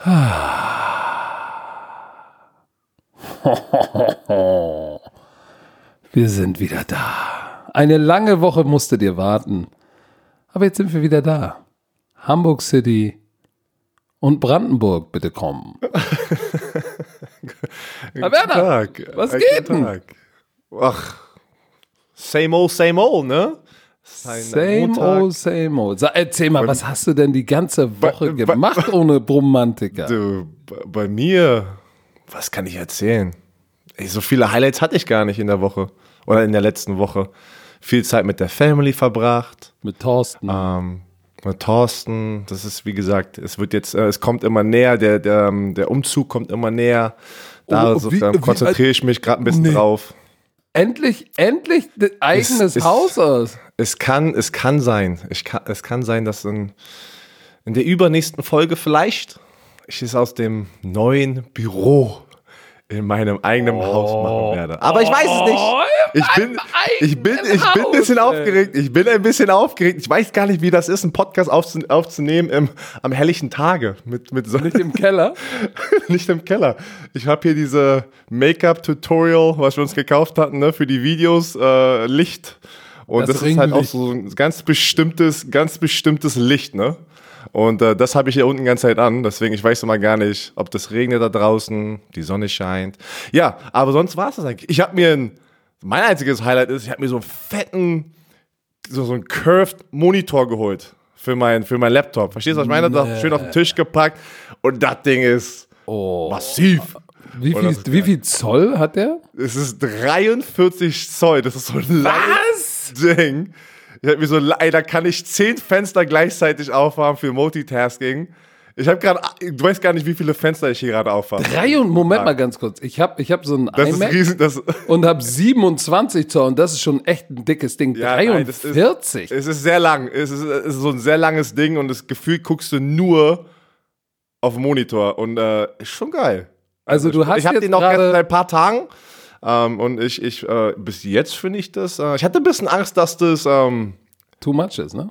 Wir sind wieder da. Eine lange Woche musstet ihr warten. Aber jetzt sind wir wieder da. Hamburg City und Brandenburg, bitte kommen. Herr Werner, Tag. was geht denn? Tag. Ach, same old, same old, ne? Same Montag. old, same old. Erzähl mal, was hast du denn die ganze Woche bei- gemacht ohne Bromantiker? Du, bei- bei mir, was kann ich erzählen? Ey, so viele Highlights hatte ich gar nicht in der Woche oder in der letzten Woche. Viel Zeit mit der Family verbracht, Mit Thorsten. ähm, mit Thorsten. Das ist, wie gesagt, es wird jetzt, äh, es kommt immer näher, der, der, ähm, der Umzug kommt immer näher. Da Oh, so, konzentriere ich mich gerade ein bisschen Nee. drauf. Endlich, endlich eigenes ist- Haus aus. Es kann, es kann sein. Ich kann, es kann sein, dass in, in der übernächsten Folge vielleicht ich es aus dem neuen Büro in meinem eigenen Haus machen werde. Aber ich weiß es nicht. Ich bin, ich bin, ich bin ein bisschen Haus, aufgeregt. Ich bin ein bisschen aufgeregt. Ich weiß gar nicht, wie das ist, einen Podcast aufzu aufzunehmen im, am helllichen Tage mit, mit so, Nicht im Keller. nicht im Keller. Ich habe hier diese Make-up-Tutorial, was wir uns gekauft hatten, ne, für die Videos, äh, Licht. Und Das das, ist halt auch so ein ganz bestimmtes, ganz bestimmtes Licht, ne? Und äh, das habe ich hier unten die ganze Zeit an. Deswegen, ich weiß immer gar nicht, ob das regnet da draußen, die Sonne scheint. Ja, aber sonst war es das eigentlich. Ich habe mir ein, mein einziges Highlight ist, ich habe mir so einen fetten, so, so einen curved Monitor geholt für mein, für mein Laptop. Verstehst du, was ich meine? Das schön auf den Tisch gepackt und das Ding ist Oh. massiv. Wie viel, wie viel Zoll hat der? Es ist 43 Zoll. Das ist so ein Was? Ding. Ich hab mir so, ey, da kann ich zehn Fenster gleichzeitig aufhaben für Multitasking. Ich habe gerade, du weißt gar nicht, wie viele Fenster ich hier gerade aufhabe. Drei und Moment mal ganz kurz. Ich habe ich hab so ein Das iMac riesen, und habe 27 Zoll und das ist schon echt ein dickes Ding. Ja, nein, das ist- 43. es ist sehr lang. Es ist, es ist so ein sehr langes Ding und das Gefühl guckst du nur auf den Monitor und äh, ist schon geil. also du hast ich habe den noch gerade ein paar Tagen ähm, und ich, ich äh, bis jetzt finde ich das, äh, ich hatte ein bisschen Angst, dass das ähm, too much ist, ne?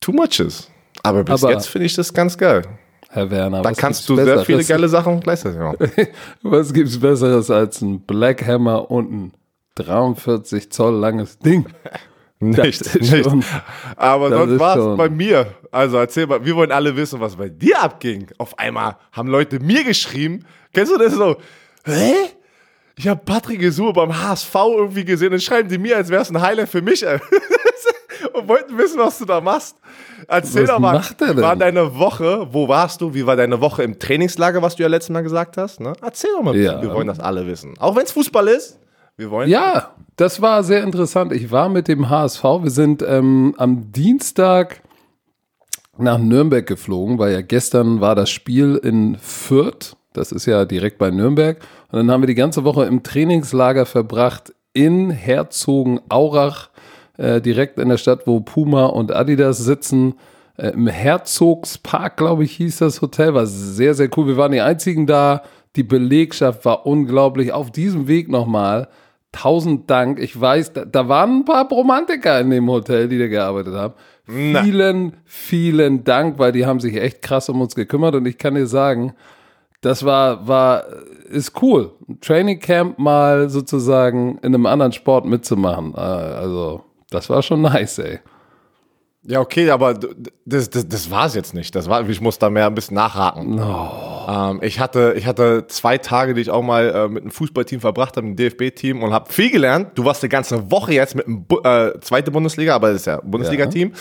too much ist. Aber bis Aber- jetzt finde ich das ganz geil. Herr Werner, Da was kannst du sehr viele geile Sachen gleichzeitig machen. Was gibt's Besseres als ein Black Hammer und ein 43 Zoll langes Ding? Nicht, nicht. schon- Aber das sonst war es bei mir. Also erzähl mal, wir wollen alle wissen, was bei dir abging. Auf einmal haben Leute mir geschrieben. Kennst du das so? Hä? Ich habe Patrick Gesur beim HSV irgendwie gesehen und schreiben die mir, als wäre es ein Highlight für mich. und wollten wissen, was du da machst. Erzähl Was doch mal, er wie war deine Woche? Wo warst du? Wie war deine Woche im Trainingslager, was du ja letztes Mal gesagt hast? Ne? Erzähl doch mal, Ja. wir wollen das alle wissen. Auch wenn es Fußball ist. Wir wollen Ja, das war sehr interessant. Ich war mit dem HSV. Wir sind ähm, am Dienstag nach Nürnberg geflogen, weil ja gestern war das Spiel in Fürth. Das ist ja direkt bei Nürnberg. Und dann haben wir die ganze Woche im Trainingslager verbracht in Herzogenaurach, äh, direkt in der Stadt, wo Puma und Adidas sitzen. Äh, Im Herzogspark, glaube ich, hieß das Hotel. War sehr, sehr cool. Wir waren die einzigen da. Die Belegschaft war unglaublich. Auf diesem Weg nochmal. Tausend Dank. Ich weiß, da, da waren ein paar Romantiker in dem Hotel, die da gearbeitet haben. Vielen, vielen Dank, weil die haben sich echt krass um uns gekümmert. Und ich kann dir sagen, das war, war, ist cool. Training Camp mal sozusagen in einem anderen Sport mitzumachen. Äh, Also, das war schon nice, ey. Ja, okay, aber das, das, das war es jetzt nicht. Das war, ich muss da mehr ein bisschen nachhaken. Ähm, ich, hatte, ich hatte zwei Tage, die ich auch mal äh, mit einem Fußballteam verbracht habe, einem DFB-Team und habe viel gelernt. Du warst die ganze Woche jetzt mit dem Bu äh, zweite Bundesliga, aber das ist ja Bundesliga-Team,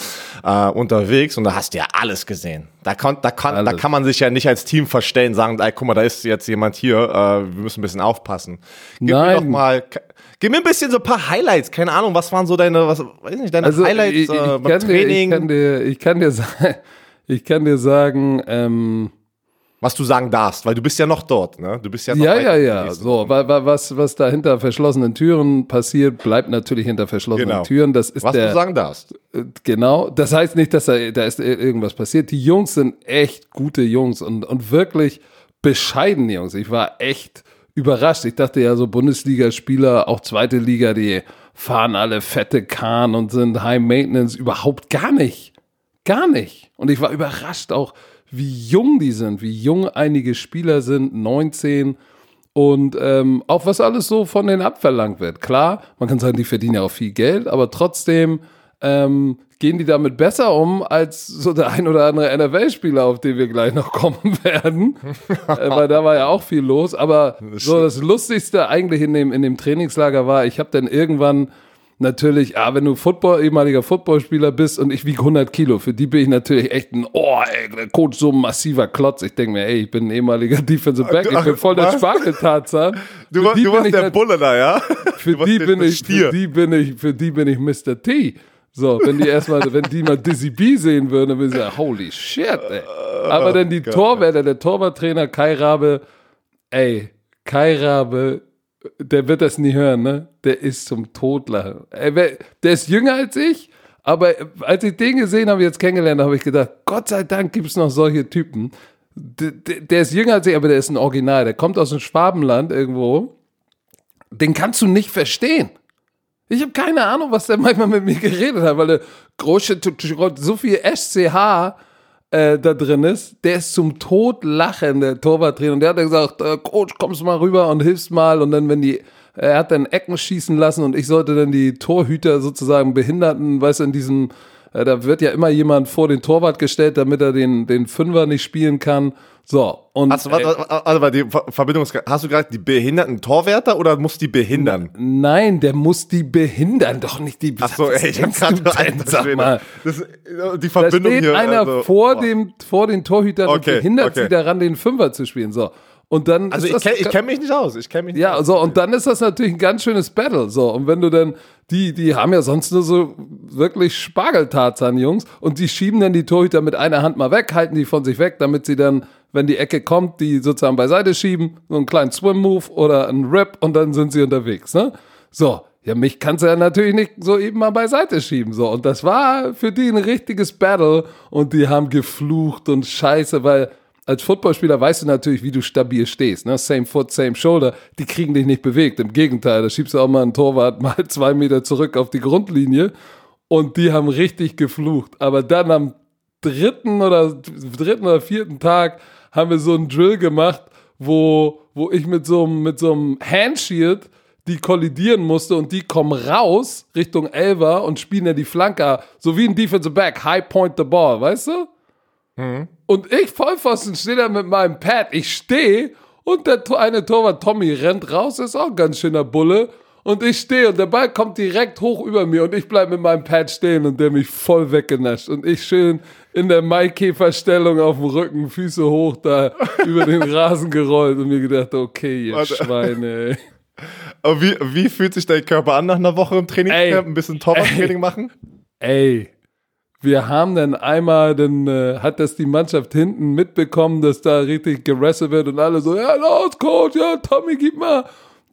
äh, unterwegs und da hast du ja alles gesehen. Da, kon, da, da Alles. kann man sich ja nicht als Team verstellen, sagen, ey, guck mal, da ist jetzt jemand hier, äh, wir müssen ein bisschen aufpassen. Gib mir Nein. doch mal, gib mir ein bisschen so ein paar Highlights, keine Ahnung, was waren so deine, was, weiß nicht, deine Also, Highlights ich, ich, äh, beim kann dir, ich Training? kann dir, ich kann dir sagen, ich kann dir sagen, ähm, Was du sagen darfst, weil du bist ja noch dort, ne? Du bist ja noch ja, ja, ja, so, wa- wa- was, was da hinter verschlossenen Türen passiert, bleibt natürlich hinter verschlossenen Genau. Türen. Das ist Was der, du sagen darfst. Äh, Genau, das heißt nicht, dass da, da ist irgendwas passiert. Die Jungs sind echt gute Jungs und, und wirklich bescheidene Jungs. Ich war echt überrascht. Ich dachte ja, so Bundesligaspieler, auch zweite Liga, die fahren alle fette Kahn und sind High Maintenance. Überhaupt gar nicht. Gar nicht. Und ich war überrascht auch, wie jung die sind, wie jung einige Spieler sind, 19 und ähm, auch was alles so von denen abverlangt wird. Klar, man kann sagen, die verdienen ja auch viel Geld, aber trotzdem ähm, gehen die damit besser um als so der ein oder andere NFL-Spieler, auf den wir gleich noch kommen werden. äh, weil da war ja auch viel los. Aber so das Lustigste eigentlich in dem, in dem Trainingslager war, ich habe dann irgendwann natürlich, ah, wenn du Football, ehemaliger Footballspieler bist und ich wiege 100 Kilo, für die bin ich natürlich echt ein, oh, ey, der Coach so ein massiver Klotz. Ich denke mir, ey, ich bin ein ehemaliger Defensive Back, ich bin voll der Spargeltarzan. Du, war, du warst der Bulle da, ja? Für die, bin ich, für die bin ich, für die bin ich Mr. T. So, wenn die erstmal, wenn die mal Dizzy B sehen würden, dann würden sie sagen, holy shit, ey. Aber dann die Torwärter, der Torwarttrainer Kai Rabe, ey, Kai Rabe, der wird das nie hören, ne? Der ist zum Todlachen. Ey, der ist jünger als ich, aber als ich den gesehen habe, jetzt kennengelernt, habe ich gedacht, Gott sei Dank gibt es noch solche Typen. Der, der ist jünger als ich, aber der ist ein Original. Der kommt aus dem Schwabenland irgendwo. Den kannst du nicht verstehen. Ich habe keine Ahnung, was der manchmal mit mir geredet hat, weil der große, so viel SCH äh, da drin ist. Der ist zum Tod lachen, der Torwarttrainer. Und der hat gesagt, äh, Coach, kommst mal rüber und hilfst mal. Und dann, wenn die, er hat dann Ecken schießen lassen und ich sollte dann die Torhüter sozusagen Behinderten, weißt du, in diesem, da wird ja immer jemand vor den Torwart gestellt, damit er den, den Fünfer nicht spielen kann. So, und. Hast du, warte, also, die Verbindung, hast du gerade die behinderten Torwärter oder muss die behindern? Nein, der muss die behindern, doch nicht die Ach so, ey, ich hab gerade sag mal. Das, die Verbindung da steht hier. einer also, vor, dem, vor den Torhütern okay, und behindert okay. sie daran, den Fünfer zu spielen. So. Und dann also ich kenne kenn mich nicht aus. Ich kenne mich nicht ja, aus. so und dann ist das natürlich ein ganz schönes Battle. So und wenn du dann die, die haben ja sonst nur so wirklich Spargeltarzan Jungs und die schieben dann die Torhüter mit einer Hand mal weg, halten die von sich weg, damit sie dann wenn die Ecke kommt, die sozusagen beiseite schieben, so einen kleinen Swim-Move oder einen Rip und dann sind sie unterwegs. Ne? So, ja, mich kannst du ja natürlich nicht so eben mal beiseite schieben. So, und das war für die ein richtiges Battle und die haben geflucht und Scheiße, weil als Footballspieler weißt du natürlich, wie du stabil stehst. Ne? Same foot, same shoulder. Die kriegen dich nicht bewegt. Im Gegenteil, da schiebst du auch mal einen Torwart mal zwei Meter zurück auf die Grundlinie und die haben richtig geflucht. Aber dann am dritten oder dritten oder vierten Tag haben wir so einen Drill gemacht, wo, wo ich mit so, mit so einem Handshield die kollidieren musste und die kommen raus Richtung Elver und spielen ja die Flanker, so wie ein Defensive Back, High Point the Ball, weißt du? Mhm. Und ich Vollpfosten stehe da mit meinem Pad, ich stehe und der eine Torwart Tommy rennt raus, ist auch ein ganz schöner Bulle und ich stehe und der Ball kommt direkt hoch über mir und ich bleibe mit meinem Pad stehen und der mich voll weggenascht und ich schön in der Maikäferstellung auf dem Rücken, Füße hoch da über den Rasen gerollt und mir gedacht, okay, ihr Warte. Schweine, ey. Aber wie, wie fühlt sich dein Körper an nach einer Woche im Trainingscamp? Ein bisschen Torwarttraining machen? Ey, wir haben dann einmal, dann äh, hat das die Mannschaft hinten mitbekommen, dass da richtig gerasselt wird und alle so, ja, los, Coach, ja, Tommy, gib mal.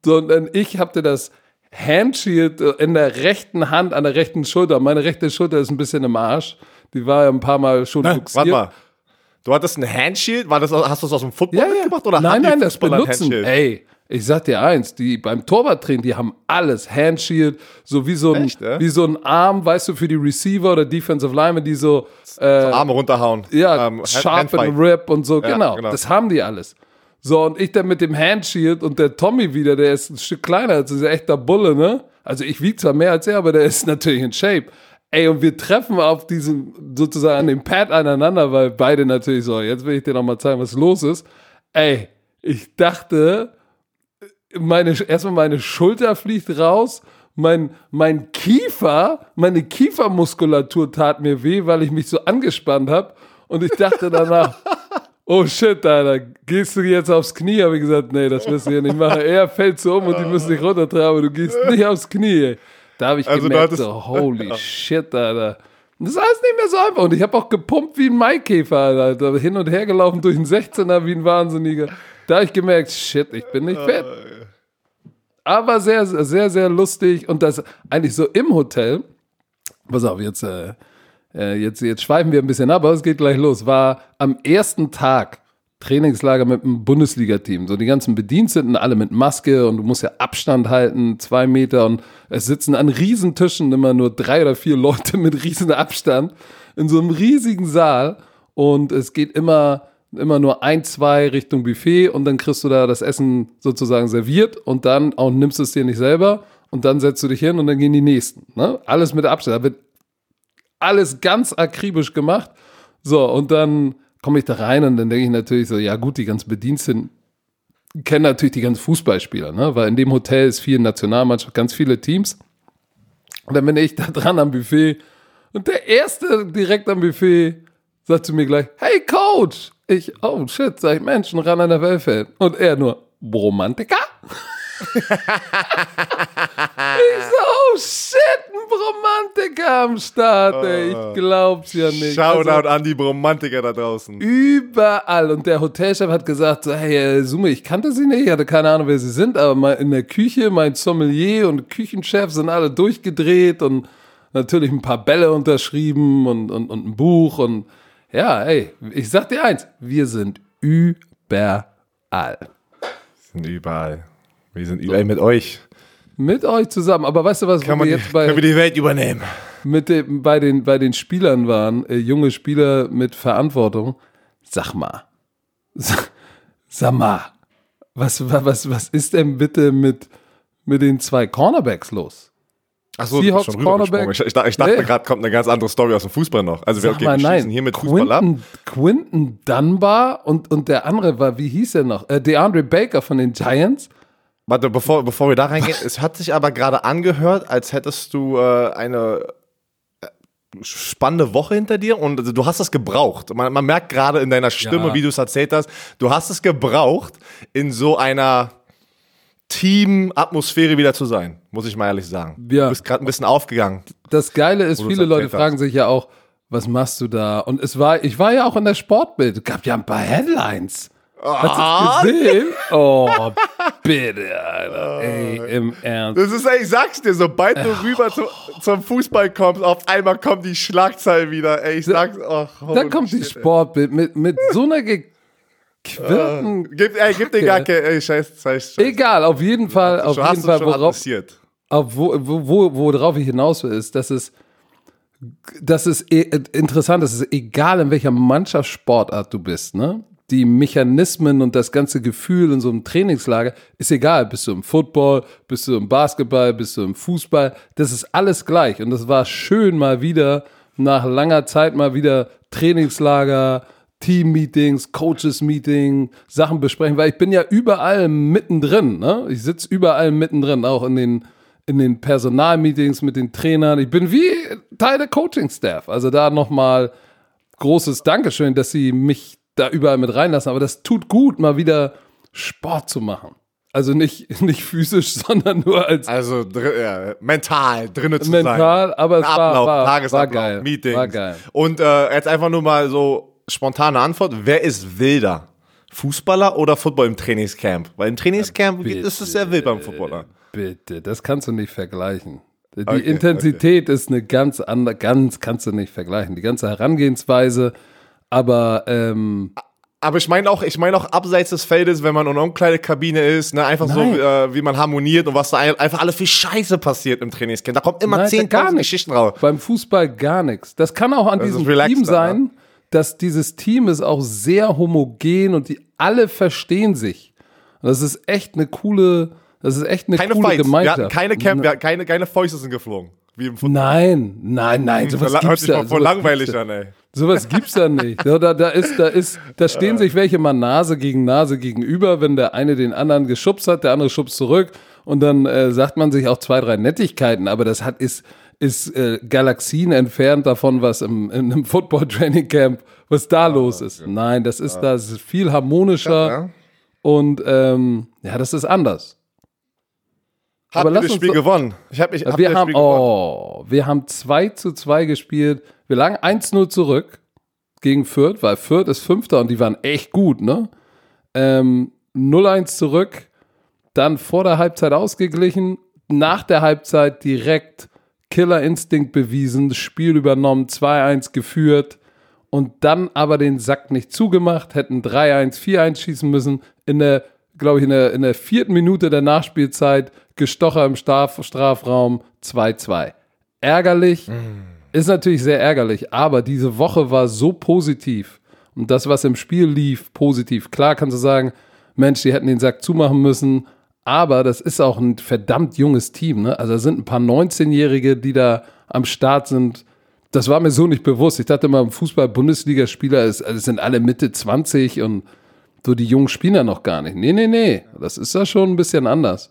So, und dann ich hatte das Handshield in der rechten Hand, an der rechten Schulter. Meine rechte Schulter ist ein bisschen im Arsch. Die war ja ein paar Mal schon Na, Warte mal. Du hattest ein Handshield? War das, hast du das aus dem Football ja, ja. mitgebracht? Oder nein, nein, das benutzen. Ey, ich sag dir eins, die beim Torwarttraining, die haben alles. Handshield, so wie so ein, Echt, ja? wie so ein Arm, weißt du, für die Receiver oder Defensive Linemen, die so, äh, so Arme runterhauen. Ja, ähm, Sharp and Rip und so, ja, genau, genau, Das haben die alles. So, und ich dann mit dem Handshield und der Tommy wieder, der ist ein Stück kleiner, das ist ein echter Bulle, ne? Also ich wiege zwar mehr als er, aber der ist natürlich in Shape. Ey, und wir treffen auf diesem, sozusagen an dem Pad aneinander, weil beide natürlich so, jetzt will ich dir nochmal zeigen, was los ist. Ey, ich dachte, meine, erstmal meine Schulter fliegt raus, mein, mein Kiefer, meine Kiefermuskulatur tat mir weh, weil ich mich so angespannt habe. Und ich dachte danach, oh shit, Alter, gehst du jetzt aufs Knie? Habe ich gesagt, nee, das wirst du hier nicht machen. Er fällt so um und die müssen dich runtertragen, aber du gehst nicht aufs Knie. Ey. Da habe ich also gemerkt, so, holy shit, Alter. Das ist alles nicht mehr so einfach. Und ich habe auch gepumpt wie ein Maikäfer, Alter. Hin und her gelaufen durch einen 16er wie ein Wahnsinniger. Da habe ich gemerkt, shit, ich bin nicht fett. Aber sehr, sehr, sehr lustig. Und das eigentlich so im Hotel. Pass auf, jetzt, äh, äh jetzt, jetzt schweifen wir ein bisschen ab, aber es geht gleich los. War am ersten Tag Trainingslager mit einem Bundesliga-Team. So die ganzen Bediensteten, alle mit Maske und du musst ja Abstand halten, zwei Meter und es sitzen an Riesentischen immer nur drei oder vier Leute mit riesen Abstand. in so einem riesigen Saal und es geht immer, immer nur ein, zwei Richtung Buffet und dann kriegst du da das Essen sozusagen serviert und dann auch nimmst du es dir nicht selber und dann setzt du dich hin und dann gehen die nächsten. Ne? Alles mit Abstand. Da wird alles ganz akribisch gemacht. So, und dann komme ich da rein und dann denke ich natürlich so, ja gut, die ganzen Bediensteten kennen natürlich die ganzen Fußballspieler, ne? weil in dem Hotel ist viel Nationalmannschaft, ganz viele Teams. Und dann bin ich da dran am Buffet und der Erste direkt am Buffet sagt zu mir gleich, hey Coach! Ich, oh shit, sag ich, Mensch, ein ran an der Wellfeld. Und er nur, Bromantiker? ich so, oh shit, ein Bromantiker am Start, ey. Ich glaub's ja nicht. Shoutout Also, an die Bromantiker da draußen. Überall. Und der Hotelchef hat gesagt, so, hey, äh, Summe, ich kannte sie nicht, ich hatte keine Ahnung, wer sie sind, aber in der Küche, mein Sommelier und Küchenchef sind alle durchgedreht und natürlich ein paar Bälle unterschrieben und, und, und ein Buch und ja, ey, ich sag dir eins, wir sind überall. sind überall. Wir sind überall mit euch. Mit euch zusammen. Aber weißt du was, Kann wo man wir die, jetzt bei, können wir die Welt übernehmen? mit dem, bei, den, bei den Spielern waren, äh, junge Spieler mit Verantwortung, sag mal, sag, sag mal, was, was, was ist denn bitte mit, mit den zwei Cornerbacks los? Achso, Seahawks schon Cornerback. Ich, ich, dachte- ich dachte Nee. gerade kommt eine ganz andere Story aus dem Fußball noch. Also wir, mal, nein. hier mit Fußball ab. Quinton, Quinton Dunbar und, und der andere war, wie hieß er noch? Äh, DeAndre Baker von den Giants. Warte, bevor, bevor wir da reingehen, es hat sich aber gerade angehört, als hättest du äh, eine äh, spannende Woche hinter dir und also, du hast es gebraucht. Man, man merkt gerade in deiner Stimme, Ja. wie du es erzählt hast, du hast es gebraucht, in so einer Team-Atmosphäre wieder zu sein, muss ich mal ehrlich sagen. Ja. Du bist gerade ein bisschen aufgegangen. Das Geile ist, viele Leute erzählt fragen sich ja auch, was machst du da? Und es war, ich war ja auch in der Sportbild. Es gab ja ein paar Headlines. Hast Ah. du es gesehen? Oh, bitte, Alter. Ey, im Ernst. Das ist, ey, ich sag's dir, sobald du rüber zu, zum Fußball kommst, auf einmal kommen die Schlagzeilen wieder. Ey, ich sag's, oh, Da kommt die shit, ey. Sportbild mit, mit so einer gequirlten. Gib, ey, gib dir gar keine, ey, scheiß, scheiß, scheiß. Egal, auf jeden Fall, auf Schon jeden Fall, worauf, adressiert. auf wo, wo, wo, worauf ich hinaus will, ist, dass es, dass es e- interessant ist, es ist egal in welcher Mannschaftssportart du bist, ne? Die Mechanismen und das ganze Gefühl in so einem Trainingslager ist egal. Bist du im Football, bist du im Basketball, bist du im Fußball, das ist alles gleich. Und das war schön mal wieder, nach langer Zeit mal wieder Trainingslager, Team-Meetings, Coaches-Meeting, Sachen besprechen, weil ich bin ja überall mittendrin. Ne? Ich sitze überall mittendrin, auch in den, in den Personalmeetings mit den Trainern. Ich bin wie Teil der Coaching-Staff. Also da nochmal großes Dankeschön, dass sie mich da überall mit reinlassen. Aber das tut gut, mal wieder Sport zu machen. Also nicht, nicht physisch, sondern nur als Also dr ja, mental drinne zu mental, sein. aber es war, Ablauf, war, war Tagesablauf, geil. Meetings. War geil. Und äh, jetzt einfach nur mal so spontane Antwort. Wer ist wilder? Fußballer oder Football im Trainingscamp? Weil im Trainingscamp bitte. ist es sehr wild beim Footballer. Bitte, das kannst du nicht vergleichen. Die Okay, Intensität ist eine ganz andere, ganz kannst du nicht vergleichen. Die ganze Herangehensweise, aber ähm, Aber ich meine auch, ich meine auch abseits des Feldes, wenn man in einer Umkleidekabine ist, ne, einfach Nein. so, äh, wie man harmoniert und was da ein- einfach alles viel Scheiße passiert im Trainingscamp. Da kommt immer Nein, da gar 10.000 nicht. Geschichten raus. beim Fußball gar nichts. Das kann auch an Das diesem Team sein, dass dieses Team ist auch sehr homogen und die alle verstehen sich. Und das ist echt eine coole, das ist echt eine Keine coole Fights. Wir Gemeinschaft. hatten keine Camp, wir hatten keine, keine Fäuste sind geflogen. Wie im Football. Nein, nein, nein, sowas Hört sich mal voll langweilig an, ey. Sowas gibt's da nicht. Ja, Da, da ist, da ist, da stehen sich welche mal Nase gegen Nase gegenüber, wenn der eine den anderen geschubst hat, der andere schubst zurück und dann äh, sagt man sich auch zwei, drei Nettigkeiten, aber das hat ist ist äh, Galaxien entfernt davon, was im, in einem Football Training Camp, was da los ist. Nein, das ist da, das ist viel harmonischer Ja. und ähm, ja, das ist anders. Ihr lass das Spiel doch- gewonnen? Ich hab, ich, habt ihr wir das haben, Spiel gewonnen? oh, wir haben 2 zu 2 gespielt. Wir lagen 1-0 zurück gegen Fürth, weil Fürth ist Fünfter und die waren echt gut, ne? Ähm, 0-1 zurück, dann vor der Halbzeit ausgeglichen, nach der Halbzeit direkt Killerinstinkt bewiesen, Spiel übernommen, 2-1 geführt und dann aber den Sack nicht zugemacht, hätten 3-1, 4-1 schießen müssen. In der, glaube ich, in der, in der vierten Minute der Nachspielzeit Gestocher im Straf, Strafraum 2-2. Ärgerlich, Ist natürlich sehr ärgerlich, aber diese Woche war so positiv und das, was im Spiel lief, positiv. Klar kannst du sagen, Mensch, die hätten den Sack zumachen müssen, aber das ist auch ein verdammt junges Team. Ne? Also da sind ein paar 19-Jährige, die da am Start sind. Das war mir so nicht bewusst. Ich dachte immer, Fußball-Bundesligaspieler also sind alle Mitte 20 und so die jungen Spieler noch gar nicht. Nee, nee, nee. Das ist ja schon ein bisschen anders.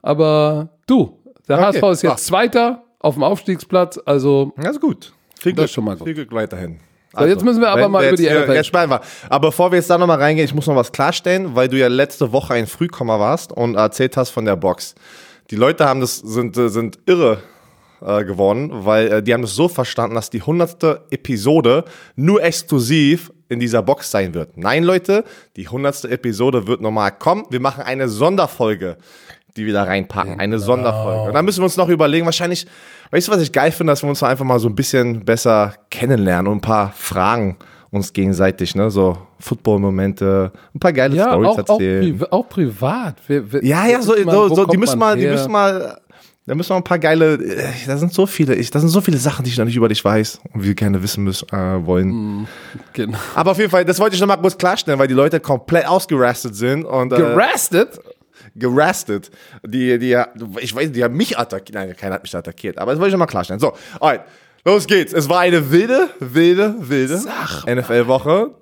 Aber du, der okay. HSV ist jetzt Ach. Zweiter auf dem Aufstiegsplatz. Also. Das ist gut. Viel Glück, das schon mal gut. Viel Glück weiterhin. So, jetzt müssen wir aber mal über die NFL. Jetzt wir. Aber bevor wir jetzt da nochmal reingehen, ich muss noch was klarstellen, weil du ja letzte Woche ein Frühkommer warst und erzählt hast von der Box. Die Leute haben das, sind, sind irre äh, geworden, weil äh, die haben es so verstanden, dass die hundertste Episode nur exklusiv in dieser Box sein wird. Nein, Leute, die hundertste Episode wird normal kommen. Wir machen eine Sonderfolge die wir da reinpacken. Eine genau. Sonderfolge. Und dann müssen wir uns noch überlegen, wahrscheinlich, weißt du, was ich geil finde, dass wir uns einfach mal so ein bisschen besser kennenlernen und ein paar Fragen uns gegenseitig, ne, so Football-Momente, ein paar geile ja, Stories erzählen. Auch, auch privat. Wir, wir, ja, ja, so, so, so die müssen mal, die müssen mal, da müssen wir ein paar geile, äh, da sind so viele, ich, da sind so viele Sachen, die ich noch nicht über dich weiß und wir gerne wissen müssen, äh, wollen. Mm, genau. Aber auf jeden Fall, das wollte ich noch mal kurz klarstellen, weil die Leute komplett ausgerastet sind und. Äh, Gerastet? Gerastet. Die, die, ich weiß, die haben mich attackiert. Nein, keiner hat mich attackiert. Aber das wollte ich nochmal klarstellen. So, alright. Los geht's. Es war eine wilde, wilde, wilde NFL-Woche,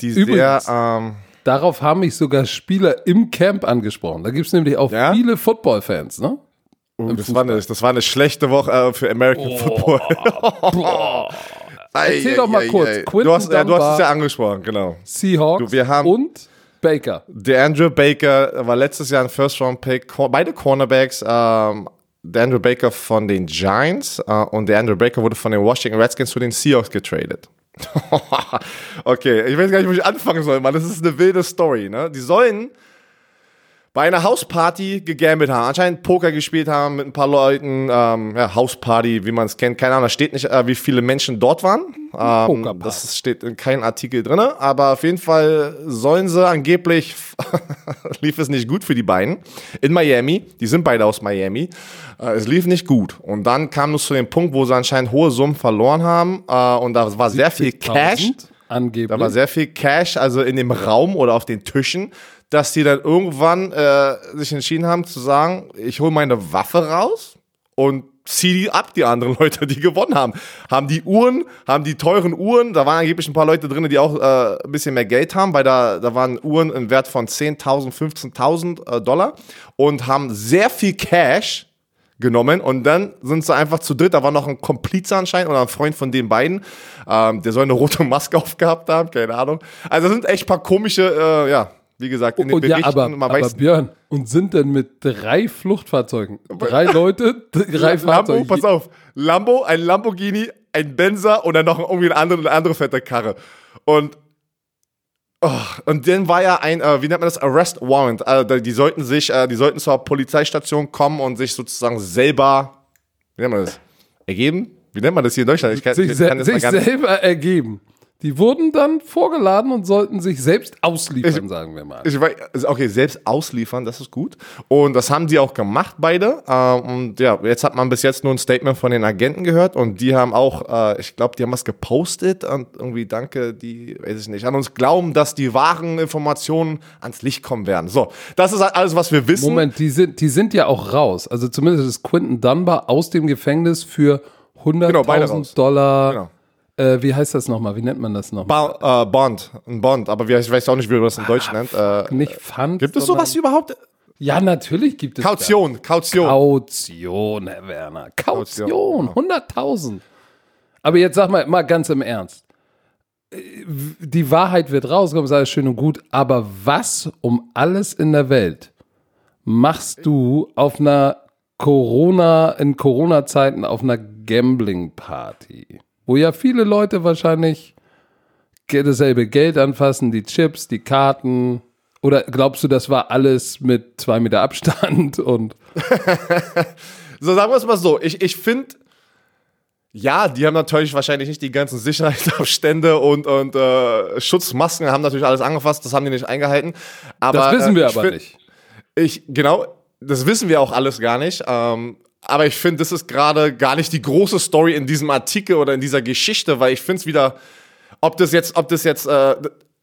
die Übrigens, sehr. Ähm, darauf haben mich sogar Spieler im Camp angesprochen. Da gibt es nämlich auch ja? viele Football-Fans, ne? Uh, das, war eine, das war eine schlechte Woche äh, für American oh, Football. Boah. Erzähl doch mal kurz. Du hast, ja, du hast es ja angesprochen, genau. Seahawks du, wir haben, und Baker. Der Andrew Baker war letztes Jahr ein First-Round-Pick. Beide Cornerbacks. Ähm, der Andrew Baker von den Giants äh, und der Andrew Baker wurde von den Washington Redskins zu den Seahawks getradet. okay, ich weiß gar nicht, wo ich anfangen soll, Mann. Das ist eine wilde Story, ne? Die sollen bei einer Hausparty gegambelt haben, anscheinend Poker gespielt haben mit ein paar Leuten, ähm, ja, Hausparty, wie man es kennt, keine Ahnung, da steht nicht, äh, wie viele Menschen dort waren. Ähm, das steht in keinem Artikel drin, aber auf jeden Fall sollen sie angeblich, lief es nicht gut für die beiden in Miami, die sind beide aus Miami, äh, es lief nicht gut. Und dann kam es zu dem Punkt, wo sie anscheinend hohe Summen verloren haben äh, und da war sehr viel Cash. Angeblich. Da war sehr viel Cash, also in dem Raum oder auf den Tischen dass die dann irgendwann äh, sich entschieden haben zu sagen, ich hole meine Waffe raus und ziehe die ab, die anderen Leute, die gewonnen haben. Haben die Uhren, haben die teuren Uhren, da waren angeblich ein paar Leute drin, die auch äh, ein bisschen mehr Geld haben, weil da, da waren Uhren im Wert von 10.000, 15.000 äh, Dollar und haben sehr viel Cash genommen und dann sind sie einfach zu dritt, da war noch ein Komplize anscheinend oder ein Freund von den beiden, ähm, der soll eine rote Maske aufgehabt haben, keine Ahnung. Also das sind echt paar komische, äh, ja, wie gesagt, in den und Berichten. Ja, aber, aber weiß, Björn, und sind denn mit drei Fluchtfahrzeugen, drei Leute, drei Fahrzeuge. Lambo, pass auf, Lambo, ein Lamborghini, ein Benzer und dann noch irgendwie eine andere, eine andere fette Karre. Und Oh, und dann war ja ein, äh, wie nennt man das, Arrest Warrant. Also die sollten sich, äh, die sollten zur Polizeistation kommen und sich sozusagen selber, wie nennt man das, ergeben? Wie nennt man das hier in Deutschland? Ich kann, sich, ich kann sich selber ergeben. Die wurden dann vorgeladen und sollten sich selbst ausliefern, ich, sagen wir mal. Ich weiß, also okay, selbst ausliefern, das ist gut. Und das haben die auch gemacht, beide. Ähm, und ja, jetzt hat man bis jetzt nur ein Statement von den Agenten gehört und die haben auch, äh, ich glaube, die haben was gepostet und irgendwie danke, die, weiß ich nicht, an uns glauben, dass die wahren Informationen ans Licht kommen werden. So, das ist alles, was wir wissen. Moment, die sind, die sind ja auch raus. Also zumindest ist Quinton Dunbar aus dem Gefängnis für 100.000 genau, Dollar. Genau äh, wie heißt das nochmal? Wie nennt man das nochmal? Ba äh, Bond. Ein Bond. Aber wie, ich weiß auch nicht, wie man das in Deutsch nennt. Äh, nicht Pfand. Gibt es sowas überhaupt? Ja, natürlich gibt es. Kaution, das. Kaution. Kaution, Herr Werner. Kaution. 100.000. Aber jetzt sag mal, mal ganz im Ernst. Die Wahrheit wird rauskommen, ist alles schön und gut. Aber was um alles in der Welt machst du auf einer Corona, in Corona-Zeiten auf einer Gambling-Party? Wo ja viele Leute wahrscheinlich dasselbe Geld anfassen, die Chips, die Karten. Oder glaubst du, das war alles mit zwei Meter Abstand und. so, sagen wir es mal so. Ich, ich finde, ja, die haben natürlich wahrscheinlich nicht die ganzen Sicherheitsabstände und, und äh, Schutzmasken, haben natürlich alles angefasst, das haben die nicht eingehalten. Aber, das wissen wir äh, aber find, nicht. Ich, genau, das wissen wir auch alles gar nicht. Ähm, aber ich finde, das ist gerade gar nicht die große Story in diesem Artikel oder in dieser Geschichte, weil ich finde es wieder, ob das jetzt, ob das jetzt, äh,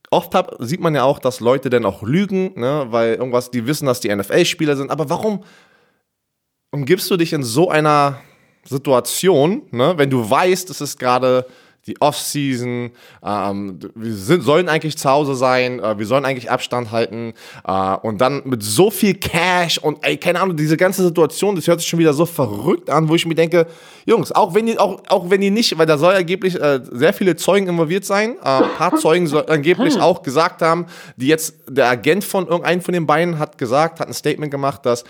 oft hab, sieht man ja auch, dass Leute dann auch lügen, ne, weil irgendwas, die wissen, dass die NFL-Spieler sind, aber warum umgibst du dich in so einer Situation, ne, wenn du weißt, es ist gerade die Offseason, ähm, wir sind, sollen eigentlich zu Hause sein, äh, wir sollen eigentlich Abstand halten äh, und dann mit so viel Cash und ey, keine Ahnung, diese ganze Situation, das hört sich schon wieder so verrückt an, wo ich mir denke, Jungs, auch wenn die, auch, auch wenn die nicht, weil da soll angeblich äh, sehr viele Zeugen involviert sein, äh, ein paar Zeugen soll angeblich Hm. auch gesagt haben, die jetzt, der Agent von irgendeinem von den beiden hat gesagt, hat ein Statement gemacht, dass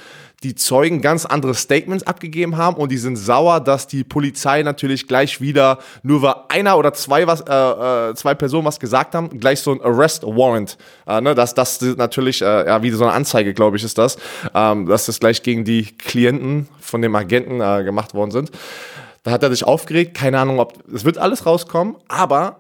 die Zeugen ganz andere Statements abgegeben haben und die sind sauer, dass die Polizei natürlich gleich wieder, nur weil einer oder zwei, was, äh, äh, zwei Personen was gesagt haben, gleich so ein Arrest Warrant, äh, ne, dass das natürlich, äh, ja, wie so eine Anzeige, glaube ich, ist das, ähm, dass das gleich gegen die Klienten von dem Agenten äh, gemacht worden sind. Da hat er sich aufgeregt, keine Ahnung, ob, es wird alles rauskommen, aber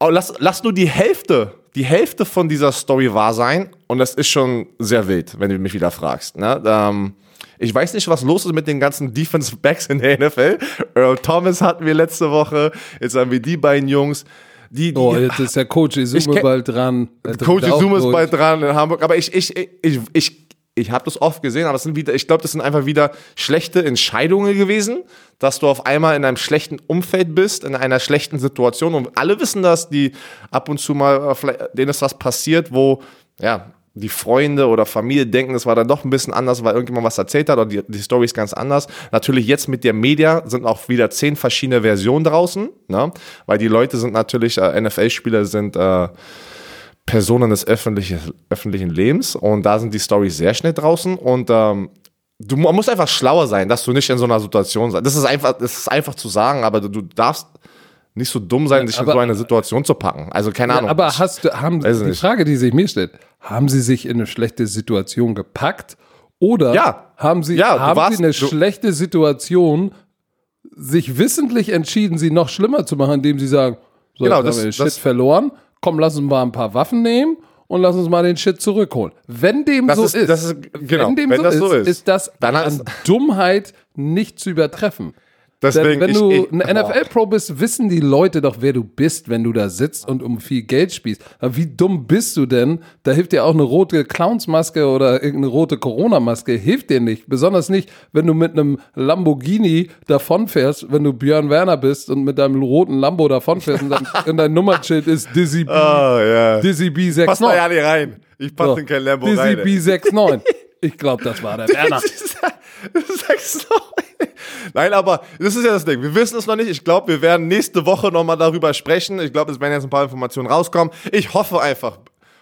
Oh, lass, lass nur die Hälfte, die Hälfte von dieser Story wahr sein und das ist schon sehr wild, wenn du mich wieder fragst. Ne? Ähm, ich weiß nicht, was los ist mit den ganzen Defense Backs in der NFL. Earl Thomas hatten wir letzte Woche, jetzt haben wir die beiden Jungs. Die, die, Oh, jetzt ist der Coach kenn- bald dran. Der Coach Zoom ist bald dran in Hamburg, aber ich, ich, ich, ich, ich, ich habe das oft gesehen, aber es sind wieder, ich glaube, das sind einfach wieder schlechte Entscheidungen gewesen, dass du auf einmal in einem schlechten Umfeld bist, in einer schlechten Situation und alle wissen das, die ab und zu mal, äh, denen ist was passiert, wo, ja, die Freunde oder Familie denken, es war dann doch ein bisschen anders, weil irgendjemand was erzählt hat oder die, die Story ist ganz anders. Natürlich jetzt mit der Media sind auch wieder zehn verschiedene Versionen draußen, ne? weil die Leute sind natürlich, äh, NFL-Spieler sind äh, Personen des öffentlichen, öffentlichen Lebens und da sind die Storys sehr schnell draußen und ähm, du mu- musst einfach schlauer sein, dass du nicht in so einer Situation sei. Das ist einfach, das ist einfach zu sagen, aber du, du darfst nicht so dumm sein, dich in aber- so eine Situation zu packen. Also keine Ahnung. Aber hast du, haben, Weiß die nicht. Frage, die sich mir stellt, haben sie sich in eine schlechte Situation gepackt oder Ja. haben sie, Ja, haben warst- sie eine schlechte Situation sich wissentlich entschieden, sie noch schlimmer zu machen, indem sie sagen, so, Genau, das- haben wir den das- Shit verloren, komm, lass uns mal ein paar Waffen nehmen und lass uns mal den Shit zurückholen. Wenn dem Das so ist- ist, das ist- genau, wenn dem wenn so, das ist, so ist, ist das dann an Dummheit nicht zu übertreffen. Deswegen, wenn ich- du ich- ein boah. NFL-Pro bist, wissen die Leute doch, wer du bist, wenn du da sitzt und um viel Geld spielst. Aber wie dumm bist du denn? Da hilft dir auch eine rote Clownsmaske oder irgendeine rote Corona-Maske. Hilft dir nicht. Besonders nicht, wenn du mit einem Lamborghini davonfährst, wenn du Björn Werner bist und mit deinem roten Lambo davonfährst und, dein, und dein Nummernschild ist Dizzy B, Ah, ja. Dizzy B69. Pass mal ja nicht rein. Ich passe So, in kein Lambo Dizzy rein. ey. B69. Ich glaube, das war der Werner. Sagst du? Nein, aber das ist ja das Ding. Wir wissen es noch nicht. Ich glaube, wir werden nächste Woche nochmal darüber sprechen. Ich glaube, es werden jetzt ein paar Informationen rauskommen. Ich hoffe einfach,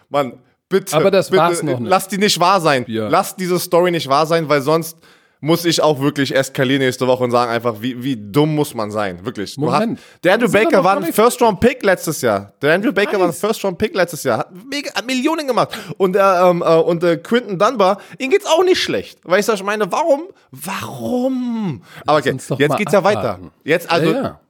Mann, bitte. Aber das bitte, war's noch nicht. Lass die nicht wahr sein. Ja. Lass diese Story nicht wahr sein, weil sonst muss ich auch wirklich eskalieren nächste Woche und sagen einfach, wie, wie dumm muss man sein. Wirklich. Moment. hast, der Andrew Baker war ein First-Round-Pick letztes Jahr. Der Andrew Baker war ein Nice. First-Round-Pick letztes Jahr. Hat, mega, hat Millionen gemacht. Und, äh, ähm, äh, und äh, Quinton Dunbar, ihm geht's auch nicht schlecht. Was ich meine? Warum? Warum? Aber okay, jetzt geht's ja weiter. Jetzt also ja, ja.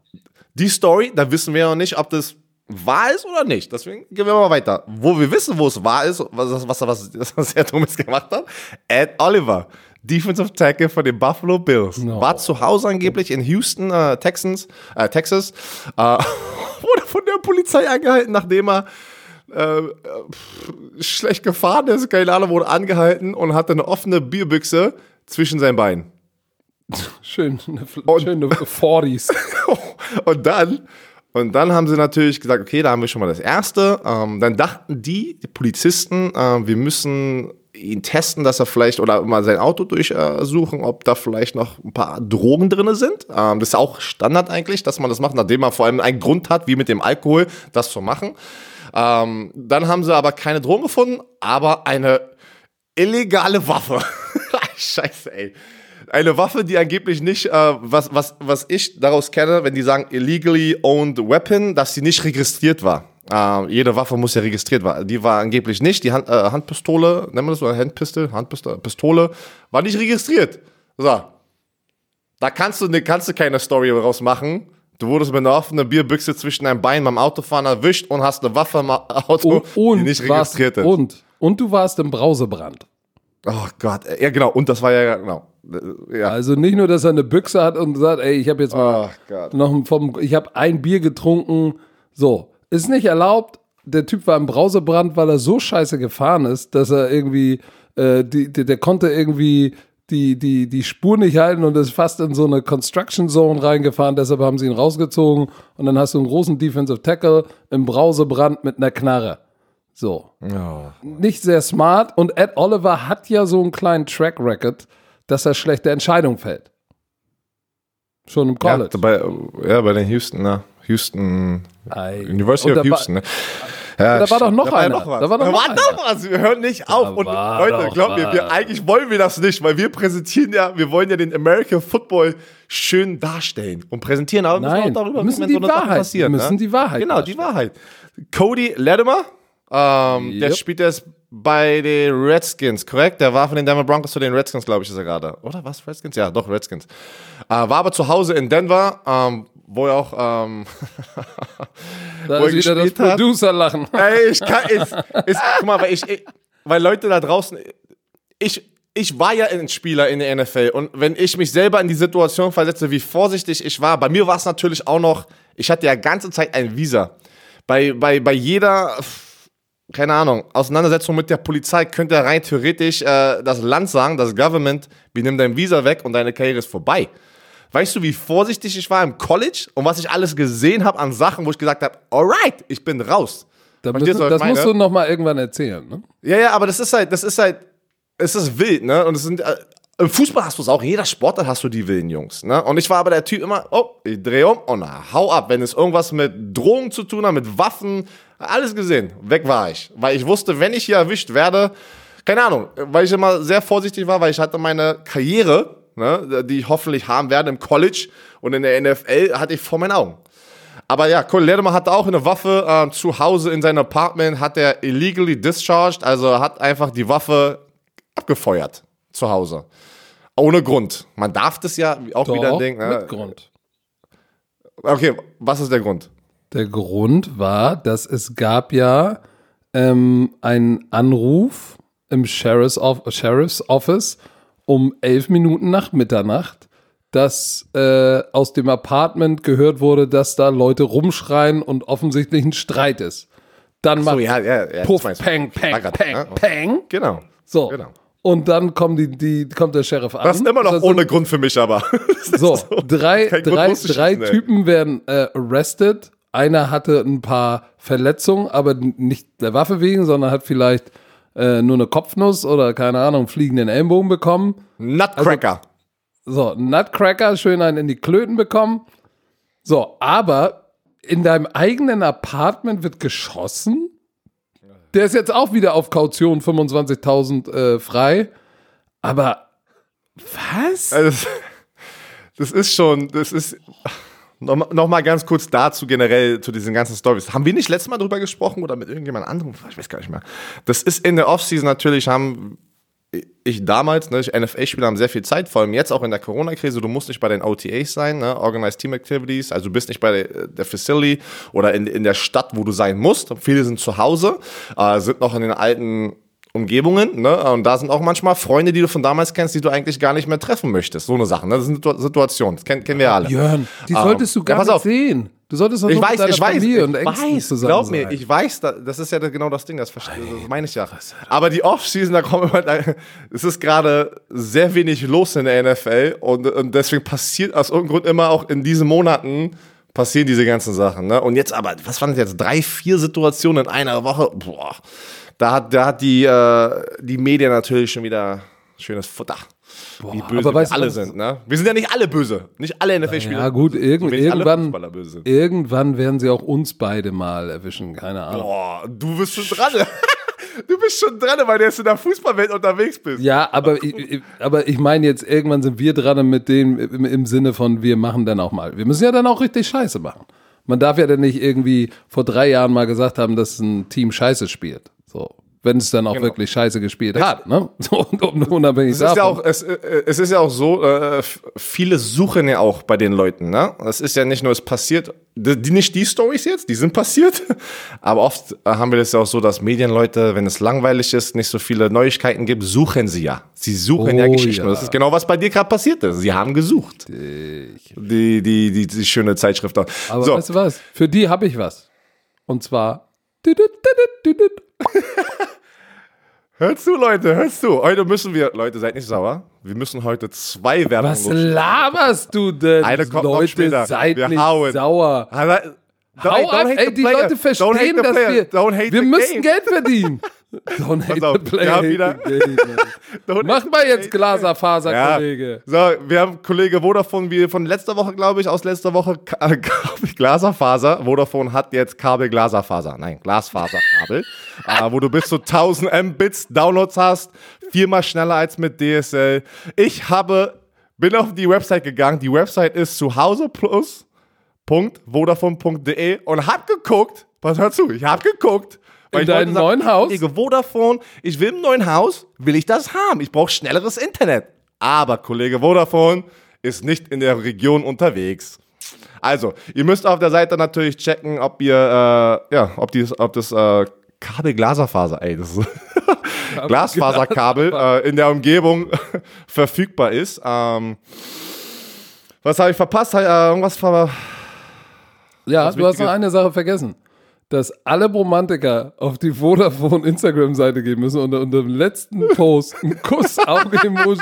die Story, da wissen wir noch nicht, ob das wahr ist oder nicht. Deswegen gehen wir mal weiter. Wo wir wissen, wo es wahr ist, was, was, was, was, er Dummes gemacht hat. Ed Oliver, Defensive Tackle von den Buffalo Bills, No. war zu Hause angeblich in Houston, äh, Texans, äh, Texas, äh, wurde von der Polizei angehalten, nachdem er äh, pff, schlecht gefahren ist, keine Ahnung, wurde angehalten und hatte eine offene Bierbüchse zwischen seinen Beinen. Schön, eine, schöne 40s. und dann, und dann haben sie natürlich gesagt, okay, da haben wir schon mal das Erste. Ähm, dann dachten die, die Polizisten, äh, wir müssen ihn testen, dass er vielleicht oder mal sein Auto durchsuchen, ob da vielleicht noch ein paar Drogen drin sind. Ähm, das ist auch Standard eigentlich, dass man das macht, nachdem man vor allem einen Grund hat, wie mit dem Alkohol, das zu machen. Ähm, dann haben sie aber keine Drogen gefunden, aber eine illegale Waffe. Scheiße, ey. Eine Waffe, die angeblich nicht, äh, was, was, was ich daraus kenne, wenn die sagen illegally owned weapon, dass sie nicht registriert war. Äh, jede Waffe muss ja registriert werden. Die war angeblich nicht. Die Hand, äh, Handpistole, nennen wir das so, Handpistol, Handpistole, Pistole, war nicht registriert. So. Da kannst du, ne, kannst du keine Story daraus machen. Du wurdest mit einer offenen Bierbüchse zwischen deinen Beinen beim Autofahren erwischt und hast eine Waffe im Auto, Und, und, die nicht warst, registriert ist. und, und du warst im Brausebrand. Oh Gott, ja genau, und das war ja, genau. Ja. Also nicht nur, dass er eine Büchse hat und sagt, ey, ich habe jetzt mal Oh noch vom, ich habe ein Bier getrunken. So, ist nicht erlaubt. Der Typ war im Brausebrand, weil er so scheiße gefahren ist, dass er irgendwie, äh, die, die, der konnte irgendwie die, die, die Spur nicht halten und ist fast in so eine Construction Zone reingefahren. Deshalb haben sie ihn rausgezogen und dann hast du einen großen Defensive Tackle im Brausebrand mit einer Knarre. So Ja. nicht sehr smart und Ed Oliver hat ja so einen kleinen Track Record, dass er schlechte Entscheidungen fällt. Schon im Ja, College. bei, ja, bei den Houston, ne? Houston, Ei. University Und of da Houston, ne? Ja, da war doch noch da war einer. noch was. Da war doch da noch war noch was. Wir hören nicht auf. Und war Leute, glaubt mir, wir, eigentlich wollen wir das nicht, weil wir präsentieren ja, wir wollen ja den American Football schön darstellen und präsentieren, aber Nein, müssen auch darüber müssen wenn die so eine Sache Wahrheit- passiert, wir müssen ne? die Wahrheit Genau, die. Wahrheit. Cody Latimer, ähm, der Yep. spielt jetzt bei den Redskins, korrekt? Der war von den Denver Broncos zu den Redskins, glaube ich, ist er gerade. Oder was, Redskins? Ja, doch, Redskins. Äh, war aber zu Hause in Denver, ähm, wo er auch ähm, Da wo ist wieder das. Producer-Lachen. Ey, ich kann, ist, ist, guck mal, weil ich, ich, weil Leute da draußen, ich, ich war ja ein Spieler in der NFL und wenn ich mich selber in die Situation versetze, wie vorsichtig ich war, bei mir war es natürlich auch noch, ich hatte ja ganze Zeit ein Visa. Bei, bei, bei jeder, keine Ahnung, Auseinandersetzung mit der Polizei könnte rein theoretisch äh, das Land sagen, das Government, wir nehmen dein Visa weg und deine Karriere ist vorbei. Weißt du, wie vorsichtig ich war im College und was ich alles gesehen habe an Sachen, wo ich gesagt habe, alright, ich bin raus. Da du, das ich musst meine? du noch mal irgendwann erzählen. Ne? Ja, ja, aber das ist halt, das ist halt, es ist wild, ne? Und es sind, äh, im Fußball hast du es auch, in jeder Sportart hast du die wilden Jungs, ne? Und ich war aber der Typ immer, oh, ich drehe um und na, hau ab. Wenn es irgendwas mit Drogen zu tun hat, mit Waffen, alles gesehen, weg war ich. Weil ich wusste, wenn ich hier erwischt werde, keine Ahnung, weil ich immer sehr vorsichtig war, weil ich hatte meine Karriere, ne, die ich hoffentlich haben werde im College und in der NFL, hatte ich vor meinen Augen. Aber ja, Cole Lederman hatte auch eine Waffe äh, zu Hause in seinem Apartment, hat er illegally discharged, also hat einfach die Waffe abgefeuert zu Hause. Ohne Grund. Man darf das ja auch wieder Doch, denken. mit Ne? Grund. Okay, was ist der Grund? Der Grund war, dass es gab ja ähm, einen Anruf im Sheriff's, Off Sheriff's Office um elf Minuten nach Mitternacht, dass äh, aus dem Apartment gehört wurde, dass da Leute rumschreien und offensichtlich ein Streit ist. Dann macht ja, ja, ja. Puff, peng, peng, peng, ne? peng. Genau. So. Genau. Und dann kommt, die, die, kommt der Sheriff an. Das ist immer noch ohne Grund für mich, aber. So, drei, drei, drei ey. Typen werden äh, arrested. Einer hatte ein paar Verletzungen, aber nicht der Waffe wegen, sondern hat vielleicht äh, nur eine Kopfnuss oder keine Ahnung, fliegenden Ellenbogen bekommen. Nutcracker. So, Nutcracker, schön einen in die Klöten bekommen. So, aber in deinem eigenen Apartment wird geschossen. Der ist jetzt auch wieder auf Kaution 25.000 äh, frei. Aber was? Also das, das ist schon, das ist. Nochmal noch mal ganz kurz dazu generell zu diesen ganzen Stories. Haben wir nicht letztes Mal drüber gesprochen oder mit irgendjemand anderem? Ich weiß gar nicht mehr. Das ist in der Offseason natürlich, haben ich damals, ne, NFL-Spieler haben sehr viel Zeit, vor allem jetzt auch in der Corona-Krise. Du musst nicht bei den OTAs sein, ne, Organized Team Activities, also du bist nicht bei der, der Facility oder in, in der Stadt, wo du sein musst. Viele sind zu Hause, äh, sind noch in den alten Umgebungen, ne? Und da sind auch manchmal Freunde, die du von damals kennst, die du eigentlich gar nicht mehr treffen möchtest. So eine Sache, ne? Das sind Situ- Situationen, das kennen, kennen wir alle. Jörn, die Ähm, solltest du ja, gar pass nicht sehen. Du solltest doch Ich mit weiß, ich weiß, Familie und ich Ängsten weiß, zusammen glaub mir, sein. ich weiß, da- das ist ja genau das Ding, das, verste- das meine ich ja. Aber die Offseason, da kommen immer, es ist gerade sehr wenig los in der NFL und, und deswegen passiert aus irgendeinem Grund immer auch in diesen Monaten passieren diese ganzen Sachen. Ne? Und jetzt aber, was waren das jetzt, drei, vier Situationen in einer Woche? Boah, da hat, da hat die, äh, die Medien natürlich schon wieder schönes Futter. wie böse aber weißt wir alle sind. Ne? Wir sind ja nicht alle böse. Nicht alle NFL-Spieler. Ja, gut, alle irgendwann, irgendwann werden sie auch uns beide mal erwischen. Keine Ahnung. Boah, du bist schon dran. du bist schon dran, weil du jetzt in der Fußballwelt unterwegs bist. Ja, aber ich, ich- aber ich meine jetzt, irgendwann sind wir dran mit dem im, im Sinne von, wir machen dann auch mal. Wir müssen ja dann auch richtig Scheiße machen. Man darf ja dann nicht irgendwie vor drei Jahren mal gesagt haben, dass ein Team Scheiße spielt. So. wenn es dann auch wirklich scheiße gespielt hat. Ne? So, und, und unabhängig Es ist, ja davon. auch, es, äh, es ist ja auch so, äh, viele suchen ja auch bei den Leuten. Ne? Es ist ja nicht nur, es passiert, die, nicht die Stories jetzt, die sind passiert, aber oft äh, haben wir das ja auch so, dass Medienleute, wenn es langweilig ist, nicht so viele Neuigkeiten gibt, suchen sie ja. Sie suchen ja Oh, Geschichten. ja. Das ist genau, was bei dir gerade passiert ist. Sie haben gesucht. Die, die, die, die schöne Zeitschrift. Aber so, weißt du was? Für die habe ich was. Und zwar. hört zu, Leute, hört zu. Heute müssen wir, Leute, seid nicht sauer. Wir müssen heute zwei Werbungen Was laberst du denn? Eine kommt noch Leute, später. seid Wir nicht hauen. sauer. Don't- Hau don't ab, ey, die player. Leute verstehen, dass wir, wir müssen game. Geld verdienen. Don't hate auf, the player, wir haben hate wieder- the game. Don't Mach mal jetzt Glaserfaser, Ja. Kollege. So, wir haben Kollege Vodafone, wie von letzter Woche, glaube ich, aus letzter Woche, äh, Glaserfaser. Vodafone hat jetzt Kabel Glaserfaser. Nein, Glasfaserkabel. äh, wo du bis zu 1000 Mbits Downloads hast. Viermal schneller als mit DSL. Ich habe, bin auf die Website gegangen. Die Website ist zuhauseplus.vodafone.de und hab geguckt. Pass hör zu, ich hab geguckt. Weil In ich deinem neuen Haus? Kollege Vodafone, ich will im neuen Haus, will ich das haben. Ich brauche schnelleres Internet. Aber Kollege Vodafone ist nicht in der Region unterwegs. Also, ihr müsst auf der Seite natürlich checken, ob ihr, äh, ja, ob, die, ob das äh, Kabel Glaserfaser, ey, das ist Glasfaserkabel äh, in der Umgebung verfügbar ist. Ähm, was habe ich verpasst? Äh, irgendwas ver Ja, du hast noch eine Sache vergessen. Dass alle Romantiker auf die Vodafone Instagram-Seite gehen müssen und unter dem letzten Post einen Kuss Auge-Emoji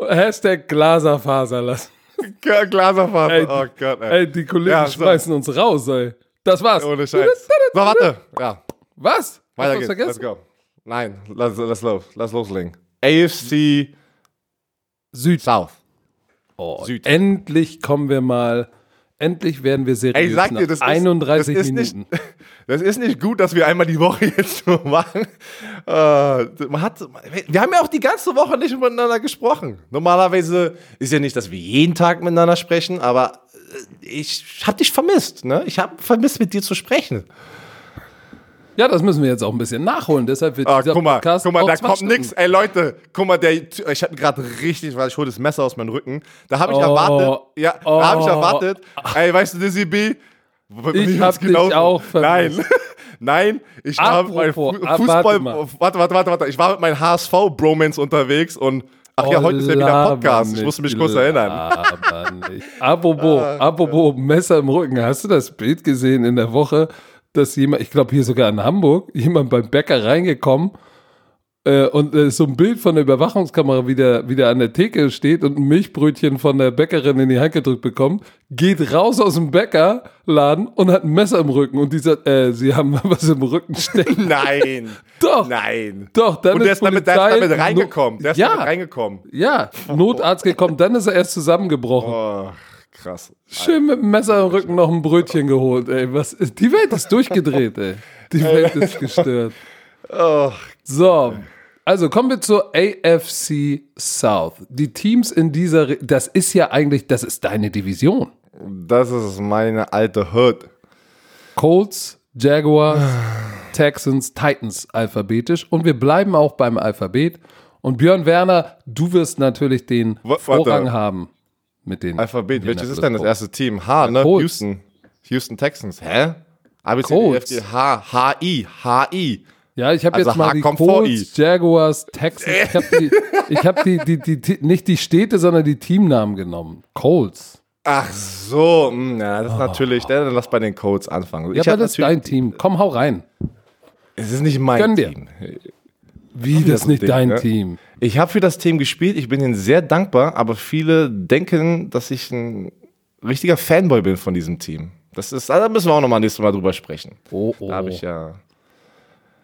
Hashtag Glaserfaser lassen. Glaserfaser. Ey, oh Gott, ey. Ey, die Kollegen Ja, so. schmeißen uns raus, ey. Das war's. Ohne Scheiß. So, warte. Ja, Was? Weiter geht's. Let's go. Nein, lass, lass los. Lass loslegen. AFC Süd. South. Oh, Süd. Endlich kommen wir mal. Endlich werden wir seriös Ey, sag nach dir, das ist, 31 das ist Minuten. Nicht, das ist nicht gut, dass wir einmal die Woche jetzt nur machen. Äh, man hat, wir haben ja auch die ganze Woche nicht miteinander gesprochen. Normalerweise ist ja nicht, dass wir jeden Tag miteinander sprechen, aber äh, ich habe dich vermisst. Ne? Ich habe vermisst, mit dir zu sprechen. Ja, das müssen wir jetzt auch ein bisschen nachholen. Deshalb wird Ah, dieser guck mal, Podcast guck mal, auch da kommt Stunden. nix. Ey Leute, guck mal, der, ich habe gerade richtig, weil ich hole das Messer aus meinem Rücken. Da habe ich Oh. erwartet, ja, Oh. da habe ich erwartet. Ey, weißt du, Dizzy B? Ich hab dich auch Nein, vermisst. nein, ich war mit meinem Apropos, ah, Fußball, warte warte, warte, warte, ich war mit meinem HSV-Bromance unterwegs und ach ja, Oh, heute ist ja wieder Podcast. Ich nicht, musste mich kurz erinnern. Apropos, apropos Messer im Rücken. Hast du das Bild gesehen in der Woche, dass jemand, ich glaube hier sogar in Hamburg, jemand beim Bäcker reingekommen äh, und äh, so ein Bild von der Überwachungskamera wieder, wieder an der Theke steht und ein Milchbrötchen von der Bäckerin in die Hand gedrückt bekommt, geht raus aus dem Bäckerladen und hat ein Messer im Rücken und dieser, äh, sie haben was im Rücken stecken. Nein, Doch. nein. Doch, dann Und der ist damit, der ist damit reingekommen. Der ist Ja. damit reingekommen. Ja, Notarzt gekommen, dann ist er erst zusammengebrochen. Oh, krass. Schön mit dem Messer im Rücken noch ein Brötchen geholt, ey. Was ist, die Welt ist durchgedreht, ey. Die Welt ist gestört. So, also kommen wir zur AFC South. Die Teams in dieser, Re das ist ja eigentlich, das ist deine Division. das ist meine alte Hood. Colts, Jaguars, Texans, Titans alphabetisch. Und wir bleiben auch beim Alphabet. Und Björn Werner, du wirst natürlich den warte. Vorrang haben mit den Alphabet. Welches ist denn das Colts. erste Team? H, ne? Colts. Houston. Houston Texans. Hä? A, B, C, D, F, Colts. G, H, H, I, H, I. Ja, ich habe Also jetzt mal H die kommt vor Colts, Jaguars, Texans. Ich habe die, ich hab die, die, die, nicht die Städte, sondern die Teamnamen genommen. Colts. Ach so, ja, das ist natürlich, dann lass bei den Codes anfangen. Ah. Ja, ich aber das ist dein Team. Komm, hau rein. Es ist nicht mein Gönn dir. Team. Wie, das nicht Ding, dein ne? Team? Ich habe für das Team gespielt, ich bin ihnen sehr dankbar, aber viele denken, dass ich ein richtiger Fanboy bin von diesem Team. Das ist, da müssen wir auch nochmal nächstes Mal drüber sprechen. Oh, oh. Da habe ich ja.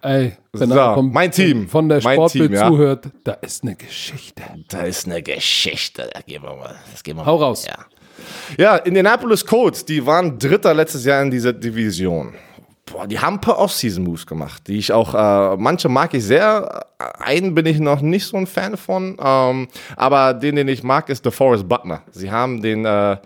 Ey, wenn So, er mein Team. von der Sportbild Team, ja. zuhört, da ist eine Geschichte. Da ist eine Geschichte. Da gehen wir mal. Das gehen wir Hau mal. raus. Ja. ja, Indianapolis Colts, die waren Dritter letztes Jahr in dieser Division. Boah, die haben ein paar Off-Season-Moves gemacht, die ich auch, äh, manche mag ich sehr, einen bin ich noch nicht so ein Fan von, ähm, aber den, den ich mag, ist DeForest Buckner. Sie haben den äh,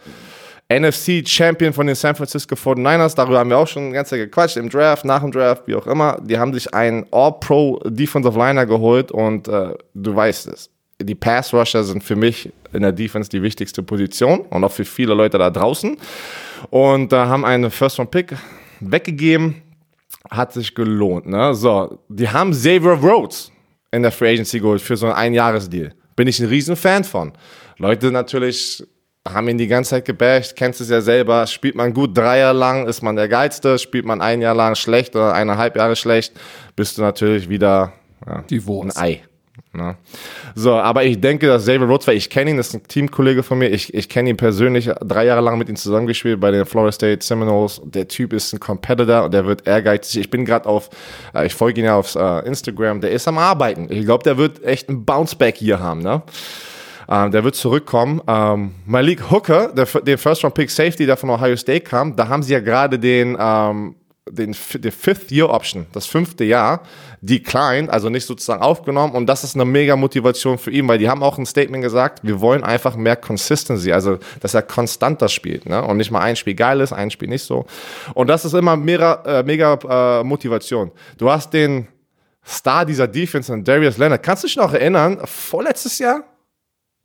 NFC Champion von den San Francisco 49ers, darüber haben wir auch schon ganz gequatscht, im Draft, nach dem Draft, wie auch immer. Die haben sich einen All-Pro Defensive Liner geholt und äh, du weißt es. Die Pass Rusher sind für mich in der Defense die wichtigste Position und auch für viele Leute da draußen. Und da äh, haben einen First Round Pick weggegeben, hat sich gelohnt. Ne? So, die haben Xavier Rhodes in der Free Agency geholt für so einen Einjahresdeal. Bin ich ein Riesenfan von. Leute natürlich haben ihn die ganze Zeit gebasht, kennst es ja selber, spielt man gut drei Jahre lang, ist man der Geilste, spielt man ein Jahr lang schlecht oder eineinhalb Jahre schlecht, bist du natürlich wieder ja, die Wurst. ein Ei. Ne? So, aber ich denke, dass Xavier Rhodes, weil ich kenne ihn, das ist ein Teamkollege von mir, ich, ich kenne ihn persönlich, drei Jahre lang mit ihm zusammengespielt bei den Florida State Seminoles. Der Typ ist ein Competitor und der wird ehrgeizig. Ich bin gerade auf, äh, ich folge ihn ja auf uh, Instagram, der ist am Arbeiten. Ich glaube, der wird echt ein Bounceback hier haben, ne? Ähm, der wird zurückkommen. Ähm, Malik Hooker, der, der First-Round-Pick Safety, der von Ohio State kam, da haben sie ja gerade den, ähm, den, der Fifth Year Option, das fünfte Jahr, declined, also nicht sozusagen aufgenommen. Und das ist eine mega Motivation für ihn, weil die haben auch ein Statement gesagt, wir wollen einfach mehr Consistency, also dass er konstanter spielt ne? und nicht mal ein Spiel geil ist, ein Spiel nicht so. Und das ist immer mega, äh, mega äh, Motivation. Du hast den Star dieser Defense, Darius Leonard. Kannst du dich noch erinnern, vorletztes Jahr?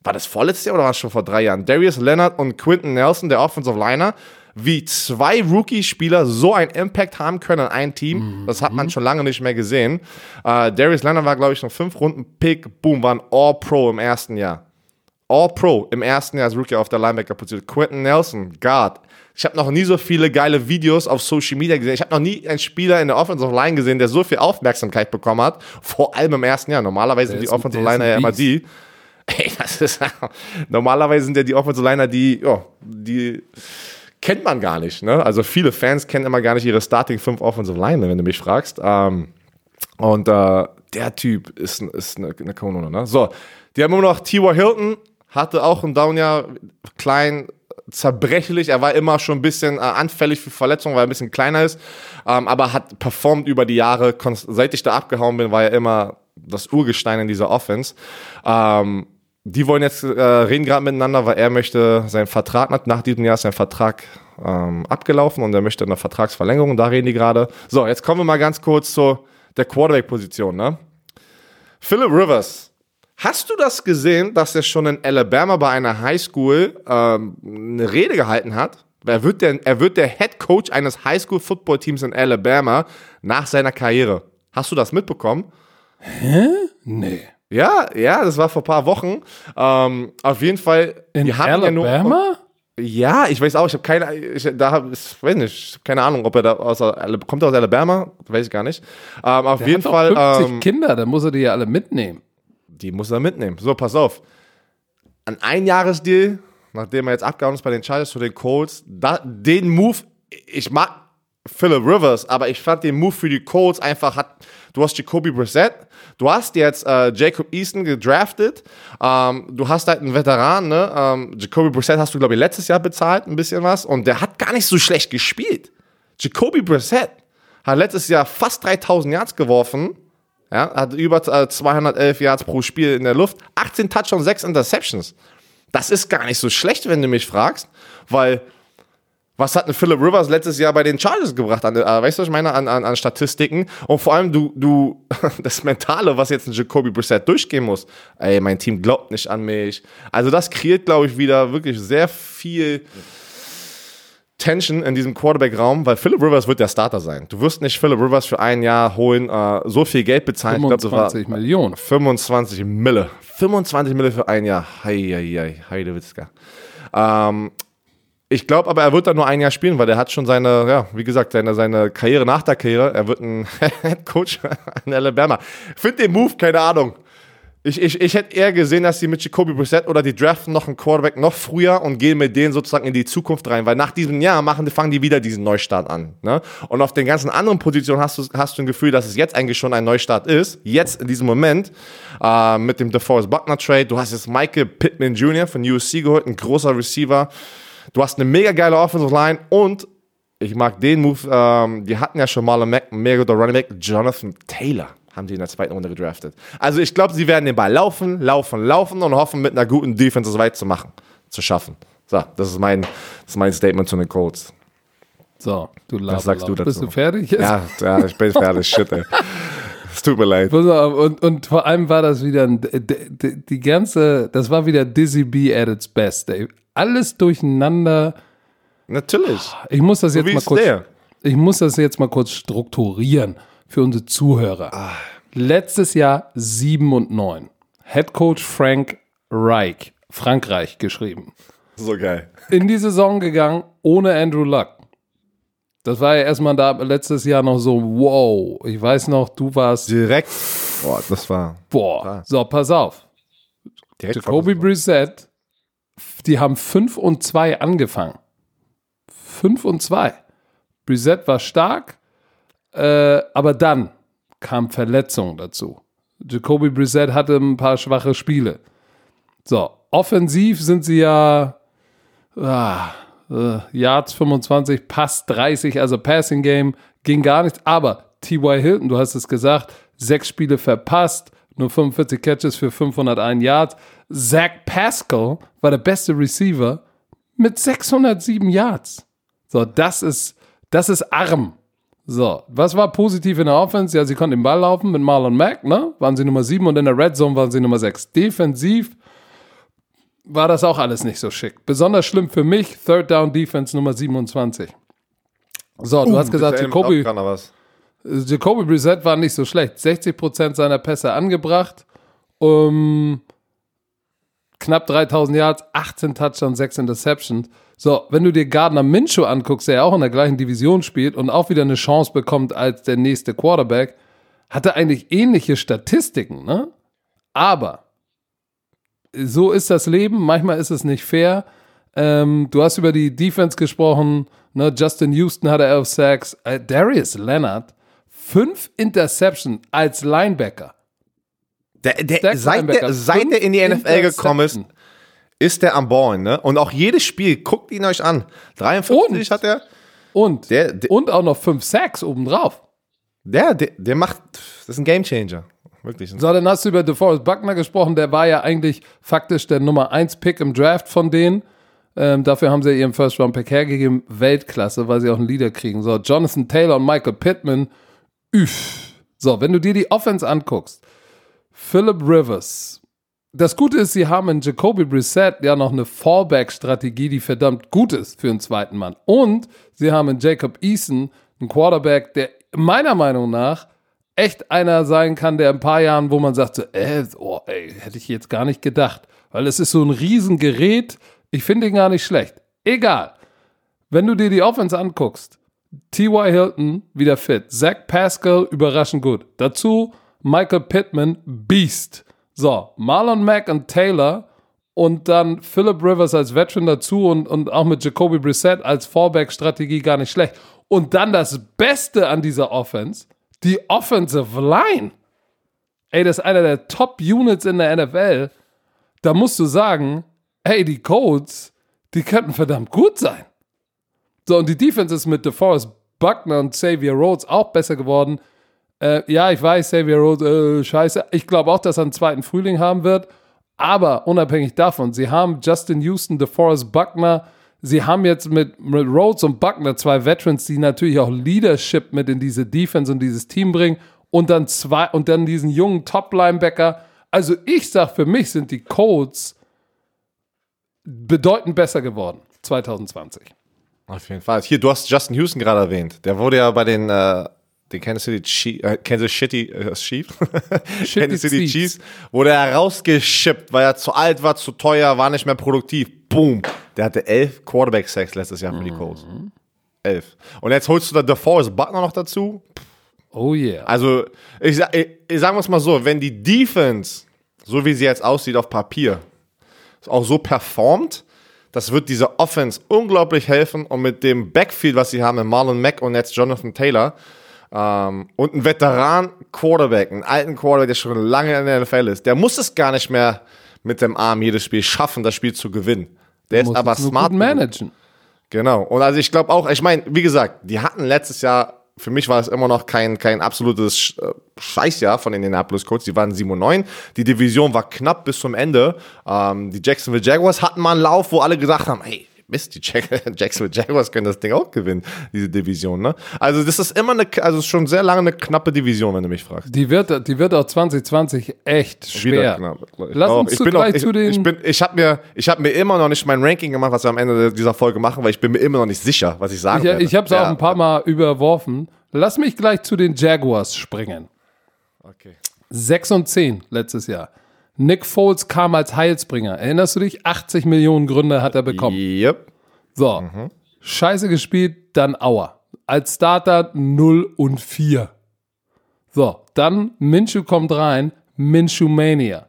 War das vorletztes Jahr oder war es schon vor drei Jahren? Darius Leonard und Quinton Nelson, der Offensive Liner, wie zwei Rookie-Spieler so einen Impact haben können an ein Team. Mhm. Das hat man schon lange nicht mehr gesehen. Uh, Darius Leonard war, glaube ich, noch fünf Runden Pick. Boom, war ein All-Pro im ersten Jahr. All-Pro im ersten Jahr als Rookie auf der Linebacker-Position. Quentin Nelson, Guard. Ich habe noch nie so viele geile Videos auf Social Media gesehen. Ich habe noch nie einen Spieler in der Offensive Line gesehen, der so viel Aufmerksamkeit bekommen hat. Vor allem im ersten Jahr. Normalerweise sind die Offensive Liner ja immer die. Ey, das ist, normalerweise sind ja die Offensive Liner die, ja, die kennt man gar nicht. Ne? Also viele Fans kennen immer gar nicht ihre Starting 5 Offensive Line, wenn du mich fragst. Ähm, und äh, der Typ ist, ist eine, eine Kanone. Ne? So, die haben immer noch T.Y. Hilton, hatte auch ein Downjahr, klein, zerbrechlich. Er war immer schon ein bisschen äh, anfällig für Verletzungen, weil er ein bisschen kleiner ist. Ähm, aber hat performt über die Jahre. Seit ich da abgehauen bin, war er immer das Urgestein in dieser Offense. Ähm, die wollen jetzt äh, reden gerade miteinander, weil er möchte seinen Vertrag, nach diesem Jahr ist sein Vertrag ähm, abgelaufen und er möchte eine Vertragsverlängerung, da reden die gerade. So, jetzt kommen wir mal ganz kurz zu der Quarterback-Position. Ne? Philip Rivers, hast du das gesehen, dass er schon in Alabama bei einer Highschool ähm, eine Rede gehalten hat? Er wird, der, er wird der Head Coach eines Highschool-Football-Teams in Alabama nach seiner Karriere. Hast du das mitbekommen? Hä? Nee. Ja, ja, das war vor ein paar Wochen. Ähm, auf jeden Fall. In wir hatten Alabama? Ja, nur, ja, ich weiß auch, ich habe keine, ich, da hab, ich weiß nicht, keine Ahnung, ob er da aus, kommt er aus Alabama, weiß ich gar nicht. Ähm, auf der jeden hat Fall. 50 ähm, Kinder, da muss er die ja alle mitnehmen. Die muss er mitnehmen. So, pass auf. Ein Einjahresdeal, nachdem er jetzt abgehauen ist bei den Chargers zu den Colts, da, den Move, ich mag Philip Rivers, aber ich fand den Move für die Colts einfach hat, du hast Jacoby Brissett, du hast jetzt äh, Jacob Easton gedraftet, ähm, du hast halt einen Veteran, ne? Ähm, Jacoby Brissett hast du, glaube ich, letztes Jahr bezahlt, ein bisschen was, und der hat gar nicht so schlecht gespielt. Jacoby Brissett hat letztes Jahr fast 3000 Yards geworfen, ja, hat über äh, 211 Yards pro Spiel in der Luft, 18 Touchdowns, 6 Interceptions. Das ist gar nicht so schlecht, wenn du mich fragst, weil was hat ein Philip Rivers letztes Jahr bei den Chargers gebracht? An, äh, weißt du, was ich meine? An, an, an Statistiken. Und vor allem du, du, das Mentale, was jetzt ein Jacoby Brissett durchgehen muss. Ey, mein Team glaubt nicht an mich. Also das kreiert, glaube ich, wieder wirklich sehr viel Tension in diesem Quarterback-Raum, weil Philip Rivers wird der Starter sein. Du wirst nicht Philip Rivers für ein Jahr holen, äh, so viel Geld bezahlen. 25 glaub, Millionen. 25 Mille. 25 Mille für ein Jahr. Hei, hei, hei, Heidewitzka. Ähm, ich glaube aber, er wird da nur ein Jahr spielen, weil er hat schon seine, ja, wie gesagt, seine, seine Karriere nach der Karriere. Er wird ein Head Coach in Alabama. Finde den Move, keine Ahnung. Ich, ich, ich hätte eher gesehen, dass sie mit Jacoby Brissett oder die draften noch einen Quarterback noch früher und gehen mit denen sozusagen in die Zukunft rein, weil nach diesem Jahr machen, fangen die wieder diesen Neustart an. Ne? Und auf den ganzen anderen Positionen hast du, hast du ein Gefühl, dass es jetzt eigentlich schon ein Neustart ist. Jetzt in diesem Moment äh, mit dem DeForest Buckner Trade. Du hast jetzt Michael Pittman Jr. von USC geholt, ein großer Receiver. Du hast eine mega geile Offensive Line und ich mag den Move. Ähm, die hatten ja schon mal einen mega guter Running Back, Jonathan Taylor haben die in der zweiten Runde gedraftet. Also ich glaube, sie werden den Ball laufen, laufen, laufen und hoffen, mit einer guten Defense es weit zu machen, zu schaffen. So, das ist mein, das ist mein Statement zu den Colts. So, du Was sagst du dazu? Bist du fertig? Jetzt? Ja, ja, ich bin fertig. Shit, ey. Es tut mir leid. Und, und vor allem war das wieder ein, d- d- die ganze, das war wieder Dizzy B at its best, ey. Alles durcheinander. Natürlich. Ich muss das So jetzt mal kurz, der. ich muss das jetzt mal kurz strukturieren für unsere Zuhörer. Ah. Letztes Jahr 7 und 9. Head Coach Frank Reich, Frankreich geschrieben. So geil. in die Saison gegangen ohne Andrew Luck. Das war ja erstmal da letztes Jahr noch so, wow. Ich weiß noch, du warst, Direkt. Boah, das war. boah. So, pass auf. Direkt Jacoby Brissett, die haben 5 und 2 angefangen. 5 und 2. Brissett war stark, äh, aber dann kam Verletzung dazu. Jacoby Brissett hatte ein paar schwache Spiele. So, offensiv sind sie ja ah, äh, Yards 25, Pass 30, also Passing Game ging gar nichts. Aber T.Y. Hilton, du hast es gesagt, sechs Spiele verpasst, nur 45 Catches für 501 Yards. Zach Pascal war der beste Receiver mit 607 Yards. So, das ist, das ist arm. So, was war positiv in der Offense? Ja, sie konnten den Ball laufen mit Marlon Mack, ne? Waren sie Nummer 7 und in der Red Zone waren sie Nummer 6. Defensiv war das auch alles nicht so schick. Besonders schlimm für mich, Third Down Defense Nummer 27. So, du hast gesagt, Jacoby. Jacoby Brissett war nicht so schlecht. 60% seiner Pässe angebracht, um knapp 3000 Yards, 18 Touchdowns, 6 Interceptions. So, wenn du dir Gardner Minshew anguckst, der ja auch in der gleichen Division spielt und auch wieder eine Chance bekommt als der nächste Quarterback, hat er eigentlich ähnliche Statistiken, ne? Aber so ist das Leben. Manchmal ist es nicht fair. Ähm, du hast über die Defense gesprochen. Ne? Justin Houston hatte elf Sacks. Äh, Darius Leonard, fünf Interceptions als Linebacker. Der, der, seit, der, seit der in die NFL gekommen ist, ist der am Ballen, ne? Und auch jedes Spiel, guckt ihn euch an. 53 Und? hat er. Und, Der- der- und auch noch fünf Sacks obendrauf. Der, der, der macht, das ist ein Gamechanger. Wirklich. So, dann hast du über DeForest Buckner gesprochen. Der war ja eigentlich faktisch der Nummer 1 Pick im Draft von denen. Ähm, dafür haben sie ihren First Round Pick hergegeben. Weltklasse, weil sie auch einen Leader kriegen. So, Jonathan Taylor und Michael Pittman. Üff. So, wenn du dir die Offense anguckst. Philip Rivers. Das Gute ist, sie haben in Jacoby Brissett ja noch eine Fallback-Strategie, die verdammt gut ist für einen zweiten Mann. Und sie haben in Jacob Eason einen Quarterback, der meiner Meinung nach echt einer sein kann, der in ein paar Jahren, wo man sagt, so, äh, oh, ey, hätte ich jetzt gar nicht gedacht. Weil es ist so ein Riesengerät. Ich finde ihn gar nicht schlecht. Egal. Wenn du dir die Offense anguckst, T.Y. Hilton wieder fit, Zach Pascal überraschend gut. Dazu Michael Pittman, Beast. So, Marlon Mack und Taylor und dann Philip Rivers als Veteran dazu und, und auch mit Jacoby Brissett als Fallback-Strategie gar nicht schlecht. Und dann das Beste an dieser Offense, die Offensive Line. Ey, das ist einer der Top-Units in der NFL. Da musst du sagen, ey, die Colts, die könnten verdammt gut sein. So, und die Defense ist mit DeForest Buckner und Xavier Rhodes auch besser geworden. Äh, ja, ich weiß, Xavier Rhodes, äh, scheiße. Ich glaube auch, dass er einen zweiten Frühling haben wird. Aber unabhängig davon, sie haben Justin Houston, DeForest Buckner, sie haben jetzt mit, mit Rhodes und Buckner zwei Veterans, die natürlich auch Leadership mit in diese Defense und dieses Team bringen. Und dann zwei, und dann diesen jungen Top-Linebacker. Also ich sag, für mich sind die Colts bedeutend besser geworden 2020. Auf jeden Fall. Hier, du hast Justin Houston gerade erwähnt. Der wurde ja bei den, äh, den Kansas City Chiefs, äh, Kansas City äh, Chiefs, Kansas City Chiefs. Wurde er rausgeschippt, weil er zu alt war, zu teuer, war nicht mehr produktiv. Boom. Der hatte elf Quarterback-Sacks letztes Jahr für die Colts. Elf. Und jetzt holst du da DeForest Buckner noch dazu. Oh yeah. Also, ich, sa- ich, ich sagen wir es mal so, wenn die Defense, so wie sie jetzt aussieht auf Papier, auch so performt, das wird dieser Offense unglaublich helfen und mit dem Backfield, was sie haben, mit Marlon Mack und jetzt Jonathan Taylor ähm, und ein Veteran-Quarterback, einen alten Quarterback, der schon lange in der NFL ist, der muss es gar nicht mehr mit dem Arm jedes Spiel schaffen, das Spiel zu gewinnen. Der ist aber smart. gut managen. Genau. Und also ich glaube auch, ich meine, wie gesagt, die hatten letztes Jahr für mich war es immer noch kein, kein absolutes äh, Scheißjahr von Indianapolis Colts. Die waren 7 und 9. Die Division war knapp bis zum Ende. Ähm, die Jacksonville Jaguars hatten mal einen Lauf, wo alle gesagt haben, hey, Mist, die Jack Jacksonville Jaguars können das Ding auch gewinnen, diese Division. Ne? Also das ist immer eine, also schon sehr lange eine knappe Division, wenn du mich fragst. Die wird, die wird auch 2020 echt schwer. Knapp, Lass auch. uns ich zu bin, auch, ich, zu den. ich, bin, ich habe mir, ich habe mir immer noch nicht mein Ranking gemacht, was wir am Ende dieser Folge machen, weil ich bin mir immer noch nicht sicher, was ich sagen ich werde. ich habe es auch ein paar Mal überworfen. Lass mich gleich zu den Jaguars springen. Okay. 6 und 10 letztes Jahr. Nick Foles kam als Heilsbringer. Erinnerst du dich? 80 Millionen Gründe hat er bekommen. Yep. So, scheiße gespielt, dann Auer. Als Starter 0 und 4. So, dann Minshew kommt rein, Minshew Mania.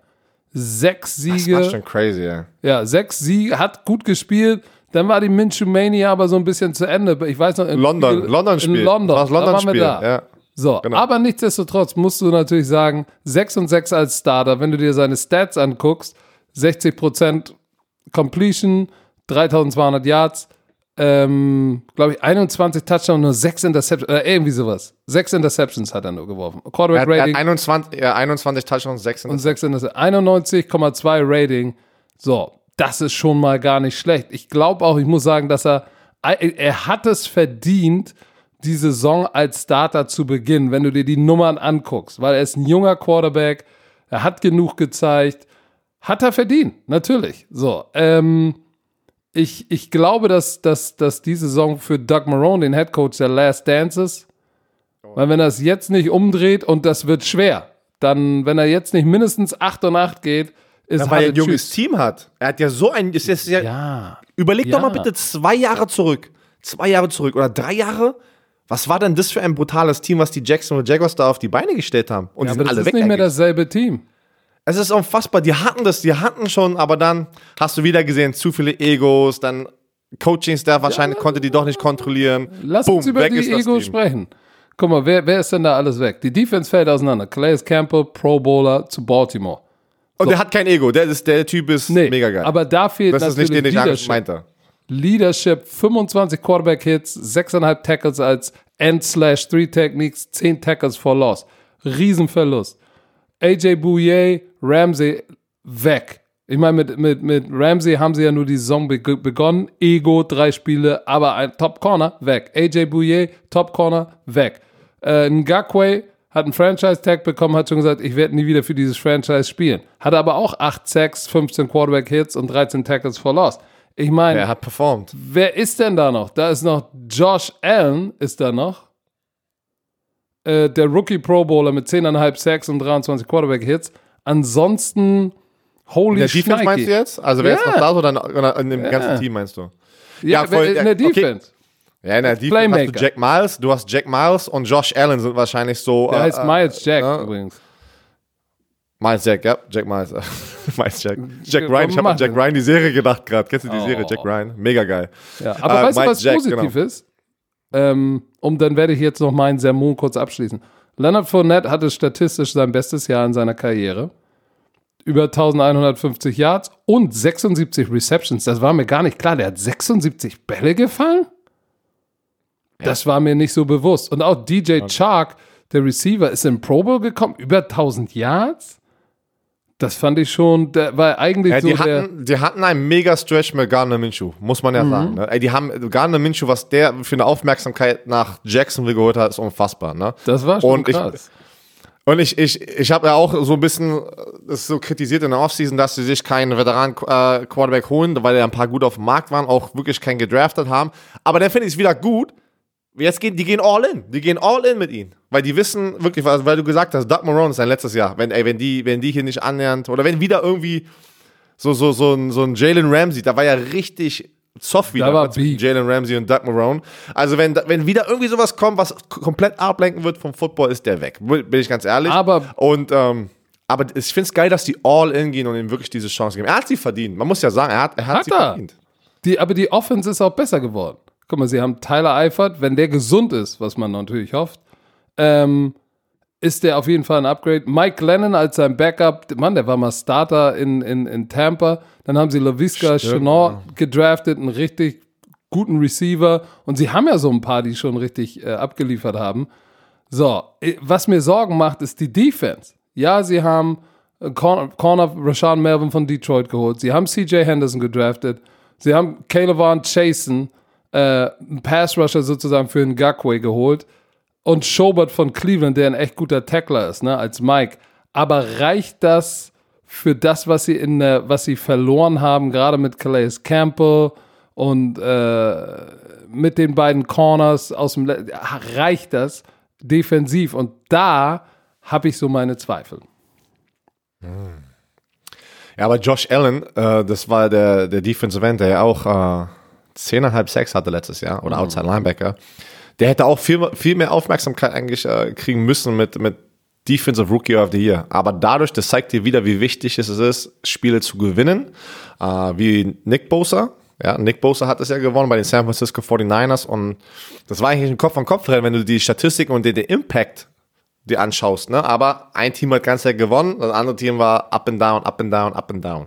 Sechs Das war Siege, schon crazy, ja. ja, sechs Siege, hat gut gespielt. Dann war die Minshew Mania aber so ein bisschen zu Ende. Ich weiß noch, im London, Spiel- London-Spiel. In London, Das da waren wir London-Spiel, da. ja. So, Genau. aber nichtsdestotrotz musst du natürlich sagen, 6 und 6 als Starter, wenn du dir seine Stats anguckst, 60% Completion, 3200 Yards, ähm, glaube ich, 21 Touchdowns, nur 6 Interceptions, äh, irgendwie sowas. 6 Interceptions hat er nur geworfen. Er Quarterback hat, er hat Rating 21, ja, 21 Touchdowns, 6 und 6 Interceptions. 91,2 Rating. So, das ist schon mal gar nicht schlecht. Ich glaube auch, ich muss sagen, dass er, er hat es verdient, die Saison als Starter zu beginnen, wenn du dir die Nummern anguckst, weil er ist ein junger Quarterback, er hat genug gezeigt, hat er verdient, natürlich. So, ähm, ich, ich glaube, dass, dass, dass die Saison für Doug Marone, den Head Coach der Last Dance ist, weil wenn er es jetzt nicht umdreht und das wird schwer, dann, wenn er jetzt nicht mindestens 8 und 8 geht, ist Ja, weil er ein junges tschüss. Team hat. Er hat ja so ein, ist ja, Ja, überleg Ja. doch mal bitte zwei Jahre zurück. Zwei Jahre zurück oder drei Jahre. Was war denn das für ein brutales Team, was die Jacksonville Jaguars da auf die Beine gestellt haben? Und ja die sind das alle ist weg. nicht mehr dasselbe Team. Es ist unfassbar. Die hatten das, die hatten schon, aber dann hast du wieder gesehen, zu viele Egos, dann Coaching-Staff wahrscheinlich konnte die doch nicht kontrollieren. Lass Boom, uns über die ist das Ego Team. sprechen. Guck mal, wer, wer ist denn da alles weg? Die Defense fällt auseinander. Calais Campbell, Pro Bowler zu Baltimore. Und der hat kein Ego. Der, ist, der Typ ist Nee, mega geil. aber da fehlt das ist nicht natürlich den, den ich meinte. Leadership, 25 Quarterback-Hits, 6,5 Tackles als End-Slash-3-Techniques, 10 Tackles for Loss. Riesenverlust. AJ Bouye, Ramsey weg. Ich meine, mit, mit, mit Ramsey haben sie ja nur die Saison be begonnen. Ego, drei Spiele, aber ein Top Corner, weg. AJ Bouye, Top Corner, weg. Äh, Ngakwe hat einen Franchise-Tag bekommen, hat schon gesagt, ich werde nie wieder für dieses Franchise spielen. Hatte aber auch 8 Sacks, 15 Quarterback-Hits und 13 Tackles for Loss. Ich meine, Er hat performt. Wer ist denn da noch? Da ist noch Josh Allen, ist da noch. Äh, der Rookie Pro Bowler mit 10,5 Sacks und 23 Quarterback-Hits. Ansonsten, holy Der Defense Schneike. meinst du jetzt? Also wer ist Ja. noch da oder, in dem Ja. ganzen Team meinst du? Ja, Ja, voll, in der okay. Defense. Ja, in der Defense Playmaker. hast du Jack Miles, du hast Jack Miles und Josh Allen sind wahrscheinlich so. Der äh, heißt äh, Miles Jack ja. übrigens. Miles Jack, ja, Jack Miles. Miles Jack. Jack Ja, Ryan, ich habe an Jack. Ryan die Serie gedacht gerade. Kennst du die Oh. Serie Jack Ryan? Mega geil. Ja, aber Äh, weißt du, was Jack, positiv genau. ist? Ähm, um dann werde ich jetzt noch meinen Sermon kurz abschließen. Leonard Fournette hatte statistisch sein bestes Jahr in seiner Karriere. Über 1150 Yards und 76 Receptions. Das war mir gar nicht klar. Der hat 76 Bälle gefangen? Das war mir nicht so bewusst. Und auch DJ Chark, der Receiver, ist in Pro Bowl gekommen. Über 1000 Yards? Das fand ich schon, der war eigentlich Ja, so die, der. hatten, die hatten einen mega Stretch mit Gardner Minshew, muss man ja Mhm. sagen. Ne? Ey, die haben Gardner Minshew, was der für eine Aufmerksamkeit nach Jacksonville geholt hat, ist unfassbar. Ne? Das war schon Und ich- krass. Und ich, ich, ich habe ja auch so ein bisschen äh, das so kritisiert in der Offseason, dass sie sich keinen Veteran-Quarterback holen, weil ja ein paar gut auf dem Markt waren, auch wirklich keinen gedraftet haben. Aber dann finde ich es wieder gut. Jetzt gehen, die gehen all in. Die gehen all in mit ihnen. Weil die wissen wirklich, weil, du gesagt hast, Doug Marone ist sein letztes Jahr. Wenn, ey, wenn, die, wenn die hier nicht annähernd, oder wenn wieder irgendwie so, so, so ein, so ein Jalen Ramsey, da war ja richtig soft wieder. Jalen Ramsey und Doug Marone. Also wenn, wenn wieder irgendwie sowas kommt, was komplett ablenken wird vom Football, ist der weg. Bin ich ganz ehrlich. Aber- und ähm, aber ich finde es geil, dass die all in gehen und ihm wirklich diese Chance geben. Er hat sie verdient. Man muss ja sagen, er hat, er hat, Hat sie er. verdient. Die, aber die Offense ist auch besser geworden. Guck mal, sie haben Tyler Eifert, wenn der gesund ist, was man natürlich hofft, ähm, ist der auf jeden Fall ein Upgrade. Mike Lennon als sein Backup, Mann, der war mal Starter in, in, in Tampa. Dann haben sie LaVisca Chenot gedraftet, ein richtig guten Receiver und sie haben ja so ein paar, die schon richtig äh, abgeliefert haben. So, was mir Sorgen macht, ist die Defense. Ja, sie haben äh, Corner, Corner Rashawn Melvin von Detroit geholt. Sie haben CJ Henderson gedraftet. Sie haben Caleb Chasen, äh, einen Pass Rusher sozusagen für den Gagway geholt. Und Schobert von Cleveland, der ein echt guter Tackler ist, ne, als Mike. Aber reicht das für das, was sie in der, was sie verloren haben, gerade mit Calais Campbell und äh, mit den beiden Corners aus dem, reicht das defensiv? Und da habe ich so meine Zweifel. Ja, aber Josh Allen, äh, das war der, der Defensive End, der ja auch äh, 10,5 Sex hatte letztes Jahr oder mhm. Outside Linebacker. Der hätte auch viel, viel mehr Aufmerksamkeit eigentlich äh, kriegen müssen mit, mit Defensive Rookie of the Year. Aber dadurch, das zeigt dir wieder, wie wichtig es ist, Spiele zu gewinnen. Äh, wie Nick Bosa. Ja, Nick Bosa hat es ja gewonnen bei den San Francisco 49ers und das war eigentlich ein Kopf-an-Kopf-Rennen, wenn du die Statistiken und den, den Impact dir anschaust. Ne? Aber ein Team hat ganz gewonnen, das andere Team war up and down, up and down, up and down.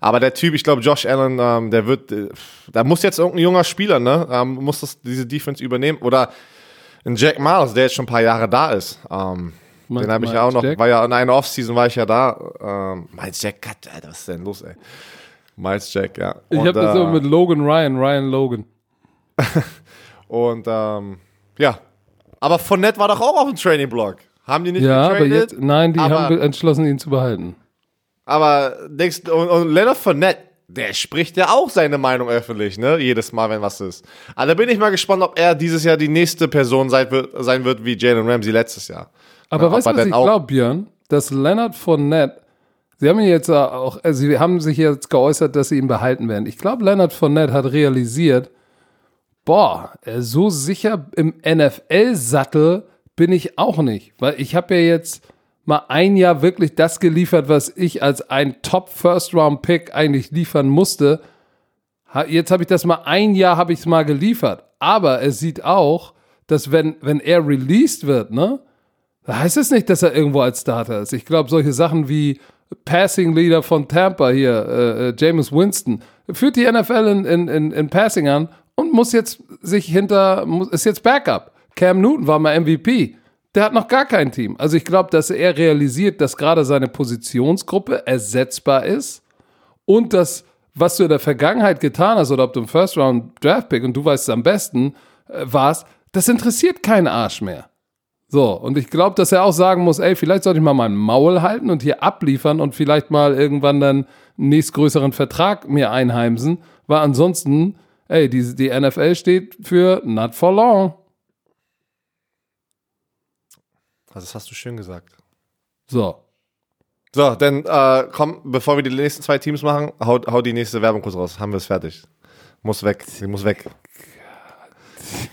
Aber der Typ, ich glaube, Josh Allen, ähm, der wird, äh, da muss jetzt irgendein junger Spieler, ne, ähm, muss das, diese Defense übernehmen. Oder ein Jack Miles, der jetzt schon ein paar Jahre da ist. Ähm, den habe ich ja auch noch, Jack? war ja in einer Offseason war ich ja da. Ähm, Miles Jack, Gott, Alter, was ist denn los, ey? Miles Jack, ja. Und, ich habe das äh, so mit Logan Ryan, Ryan Logan. und ähm, ja, aber von Nett war doch auch auf dem Training Block. Haben die nicht Ja, aber jetzt, nein, die haben entschlossen, ihn zu behalten. Aber denkst und, und Leonard Fournette, der spricht ja auch seine Meinung öffentlich, ne? Jedes Mal, wenn was ist. Also da bin ich mal gespannt, ob er dieses Jahr die nächste Person sein wird, sein wird wie Jalen Ramsey letztes Jahr. Aber weißt du, was ich glaube, Björn? Dass Leonard Fournette, sie haben ihn jetzt auch, also sie haben sich jetzt geäußert, dass sie ihn behalten werden. Ich glaube, Leonard Fournette hat realisiert, boah, so sicher im NFL-Sattel bin ich auch nicht. Weil ich habe ja jetzt mal ein Jahr wirklich das geliefert, was ich als ein Top-First-Round-Pick eigentlich liefern musste. Jetzt habe ich das mal ein Jahr habe ich es mal geliefert. Aber es sieht auch, dass wenn, wenn er released wird, ne, heißt es nicht, dass er irgendwo als Starter ist. Ich glaube, solche Sachen wie Passing Leader von Tampa hier, äh, äh James Winston, führt die NFL in, in, in, in Passing an und muss jetzt sich hinter, muss, ist jetzt Backup. Cam Newton war mal MVP. Der hat noch gar kein Team. Also ich glaube, dass er realisiert, dass gerade seine Positionsgruppe ersetzbar ist und dass, was du in der Vergangenheit getan hast oder ob du im First Round Draft Pick und du weißt es am besten äh, warst, das interessiert keinen Arsch mehr. So, und ich glaube, dass er auch sagen muss, ey, vielleicht sollte ich mal mein Maul halten und hier abliefern und vielleicht mal irgendwann dann einen nächstgrößeren Vertrag mir einheimsen, weil ansonsten, ey, die, die NFL steht für not for long. Also das hast du schön gesagt. So. So, dann äh, komm, bevor wir die nächsten zwei Teams machen, hau, hau die nächste Werbung kurz raus. Haben wir es fertig. Muss weg. Sie muss weg.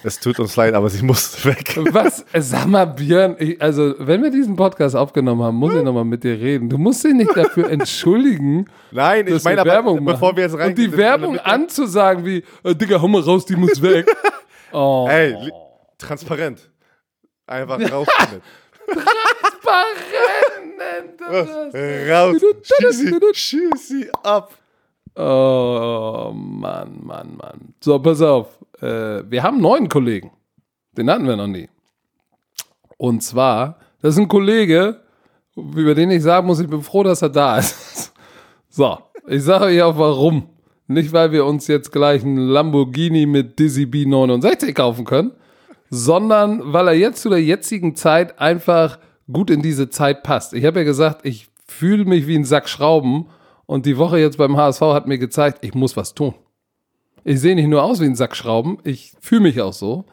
Es tut uns leid, aber sie muss weg. Was? Sag mal, Björn, ich, also wenn wir diesen Podcast aufgenommen haben, muss ich nochmal mit dir reden. Du musst dich nicht dafür entschuldigen. Nein, ich meine aber, Werbung bevor wir jetzt rein... Und die Werbung anzusagen wie, äh, Digga, hau mal raus, die muss weg. Oh. Ey, transparent. Einfach raus damit. Transparent! Raus! Schieß sie, schieß sie ab! Oh, Mann, Mann, Mann. So, pass auf. Äh, wir haben einen neuen Kollegen. Den hatten wir noch nie. Und zwar, das ist ein Kollege, über den ich sagen muss, ich bin froh, dass er da ist. so, ich sage euch auch warum. Nicht, weil wir uns jetzt gleich einen Lamborghini mit Dizzy B69 kaufen können, sondern weil er jetzt zu der jetzigen Zeit einfach gut in diese Zeit passt. Ich habe ja gesagt, ich fühle mich wie ein Sack Schrauben und die Woche jetzt beim HSV hat mir gezeigt, ich muss was tun. Ich sehe nicht nur aus wie ein Sack Schrauben, ich fühle mich auch so.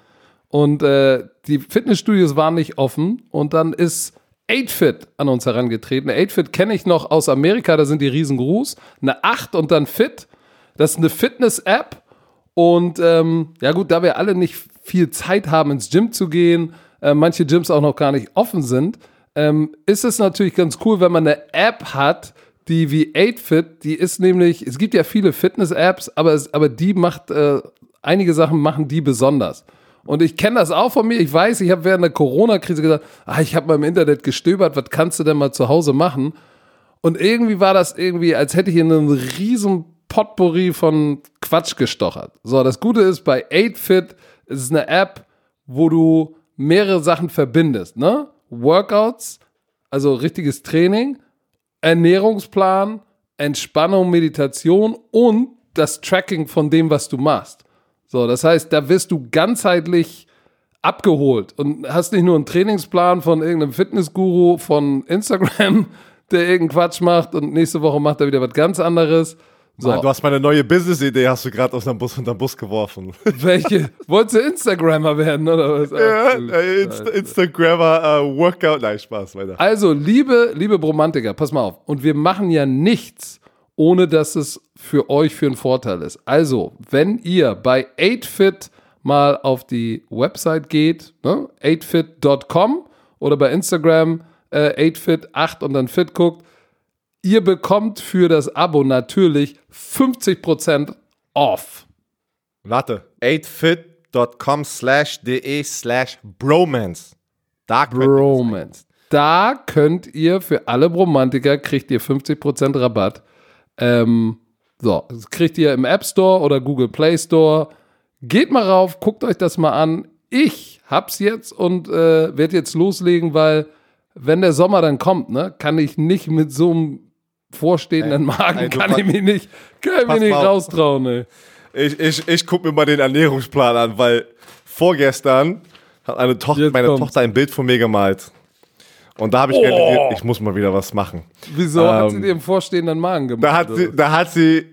Und äh, die Fitnessstudios waren nicht offen und dann ist 8Fit an uns herangetreten. 8Fit kenne ich noch aus Amerika, da sind die riesengroß. Eine 8 und dann Fit. Das ist eine Fitness-App. Und ähm, ja gut, da wir alle nicht viel Zeit haben, ins Gym zu gehen, äh, manche Gyms auch noch gar nicht offen sind, ähm, ist es natürlich ganz cool, wenn man eine App hat, die wie 8Fit, die ist nämlich, es gibt ja viele Fitness-Apps, aber, aber die macht, äh, einige Sachen machen die besonders. Und ich kenne das auch von mir. Ich weiß, ich habe während der Corona-Krise gesagt, ah, ich habe mal im Internet gestöbert, was kannst du denn mal zu Hause machen? Und irgendwie war das irgendwie, als hätte ich in einem riesen Potpourri von Quatsch gestochert. So, das Gute ist, bei 8fit ist es eine App, wo du mehrere Sachen verbindest, ne? Workouts, also richtiges Training, Ernährungsplan, Entspannung, Meditation und das Tracking von dem, was du machst. So, das heißt, da wirst du ganzheitlich abgeholt und hast nicht nur einen Trainingsplan von irgendeinem Fitnessguru von Instagram, der irgendeinen Quatsch macht und nächste Woche macht er wieder was ganz anderes. So. Du hast meine neue Business-Idee, hast du gerade aus dem Bus unter den Bus geworfen. Welche? Wolltest du Instagrammer werden, oder was? ja, äh, Inst Instagrammer uh, Workout. Nein, Spaß, weiter. Also, liebe, liebe Bromantiker, pass mal auf. Und wir machen ja nichts, ohne dass es für euch für einen Vorteil ist. Also, wenn ihr bei 8fit mal auf die Website geht, ne, 8fit.com oder bei Instagram äh, 8fit8 und dann fit guckt, ihr bekommt für das Abo natürlich 50% off. Warte, 8fit.com slash de slash bromance. Da bromance. Da könnt ihr für alle Bromantiker kriegt ihr 50% Rabatt. Ähm, so, das kriegt ihr im App Store oder Google Play Store. Geht mal rauf, guckt euch das mal an. Ich hab's jetzt und äh, werde jetzt loslegen, weil wenn der Sommer dann kommt, ne, kann ich nicht mit so einem vorstehenden Magen, ey, kann ich mich nicht, kann ich nicht raustrauen, ey. Ich, ich, ich gucke mir mal den Ernährungsplan an, weil vorgestern hat eine Tochter, meine kommt's. Tochter ein Bild von mir gemalt. Und da habe ich oh. gedacht, ich muss mal wieder was machen. Wieso ähm, hat sie dir im vorstehenden Magen gemacht? Da hat sie, da hat sie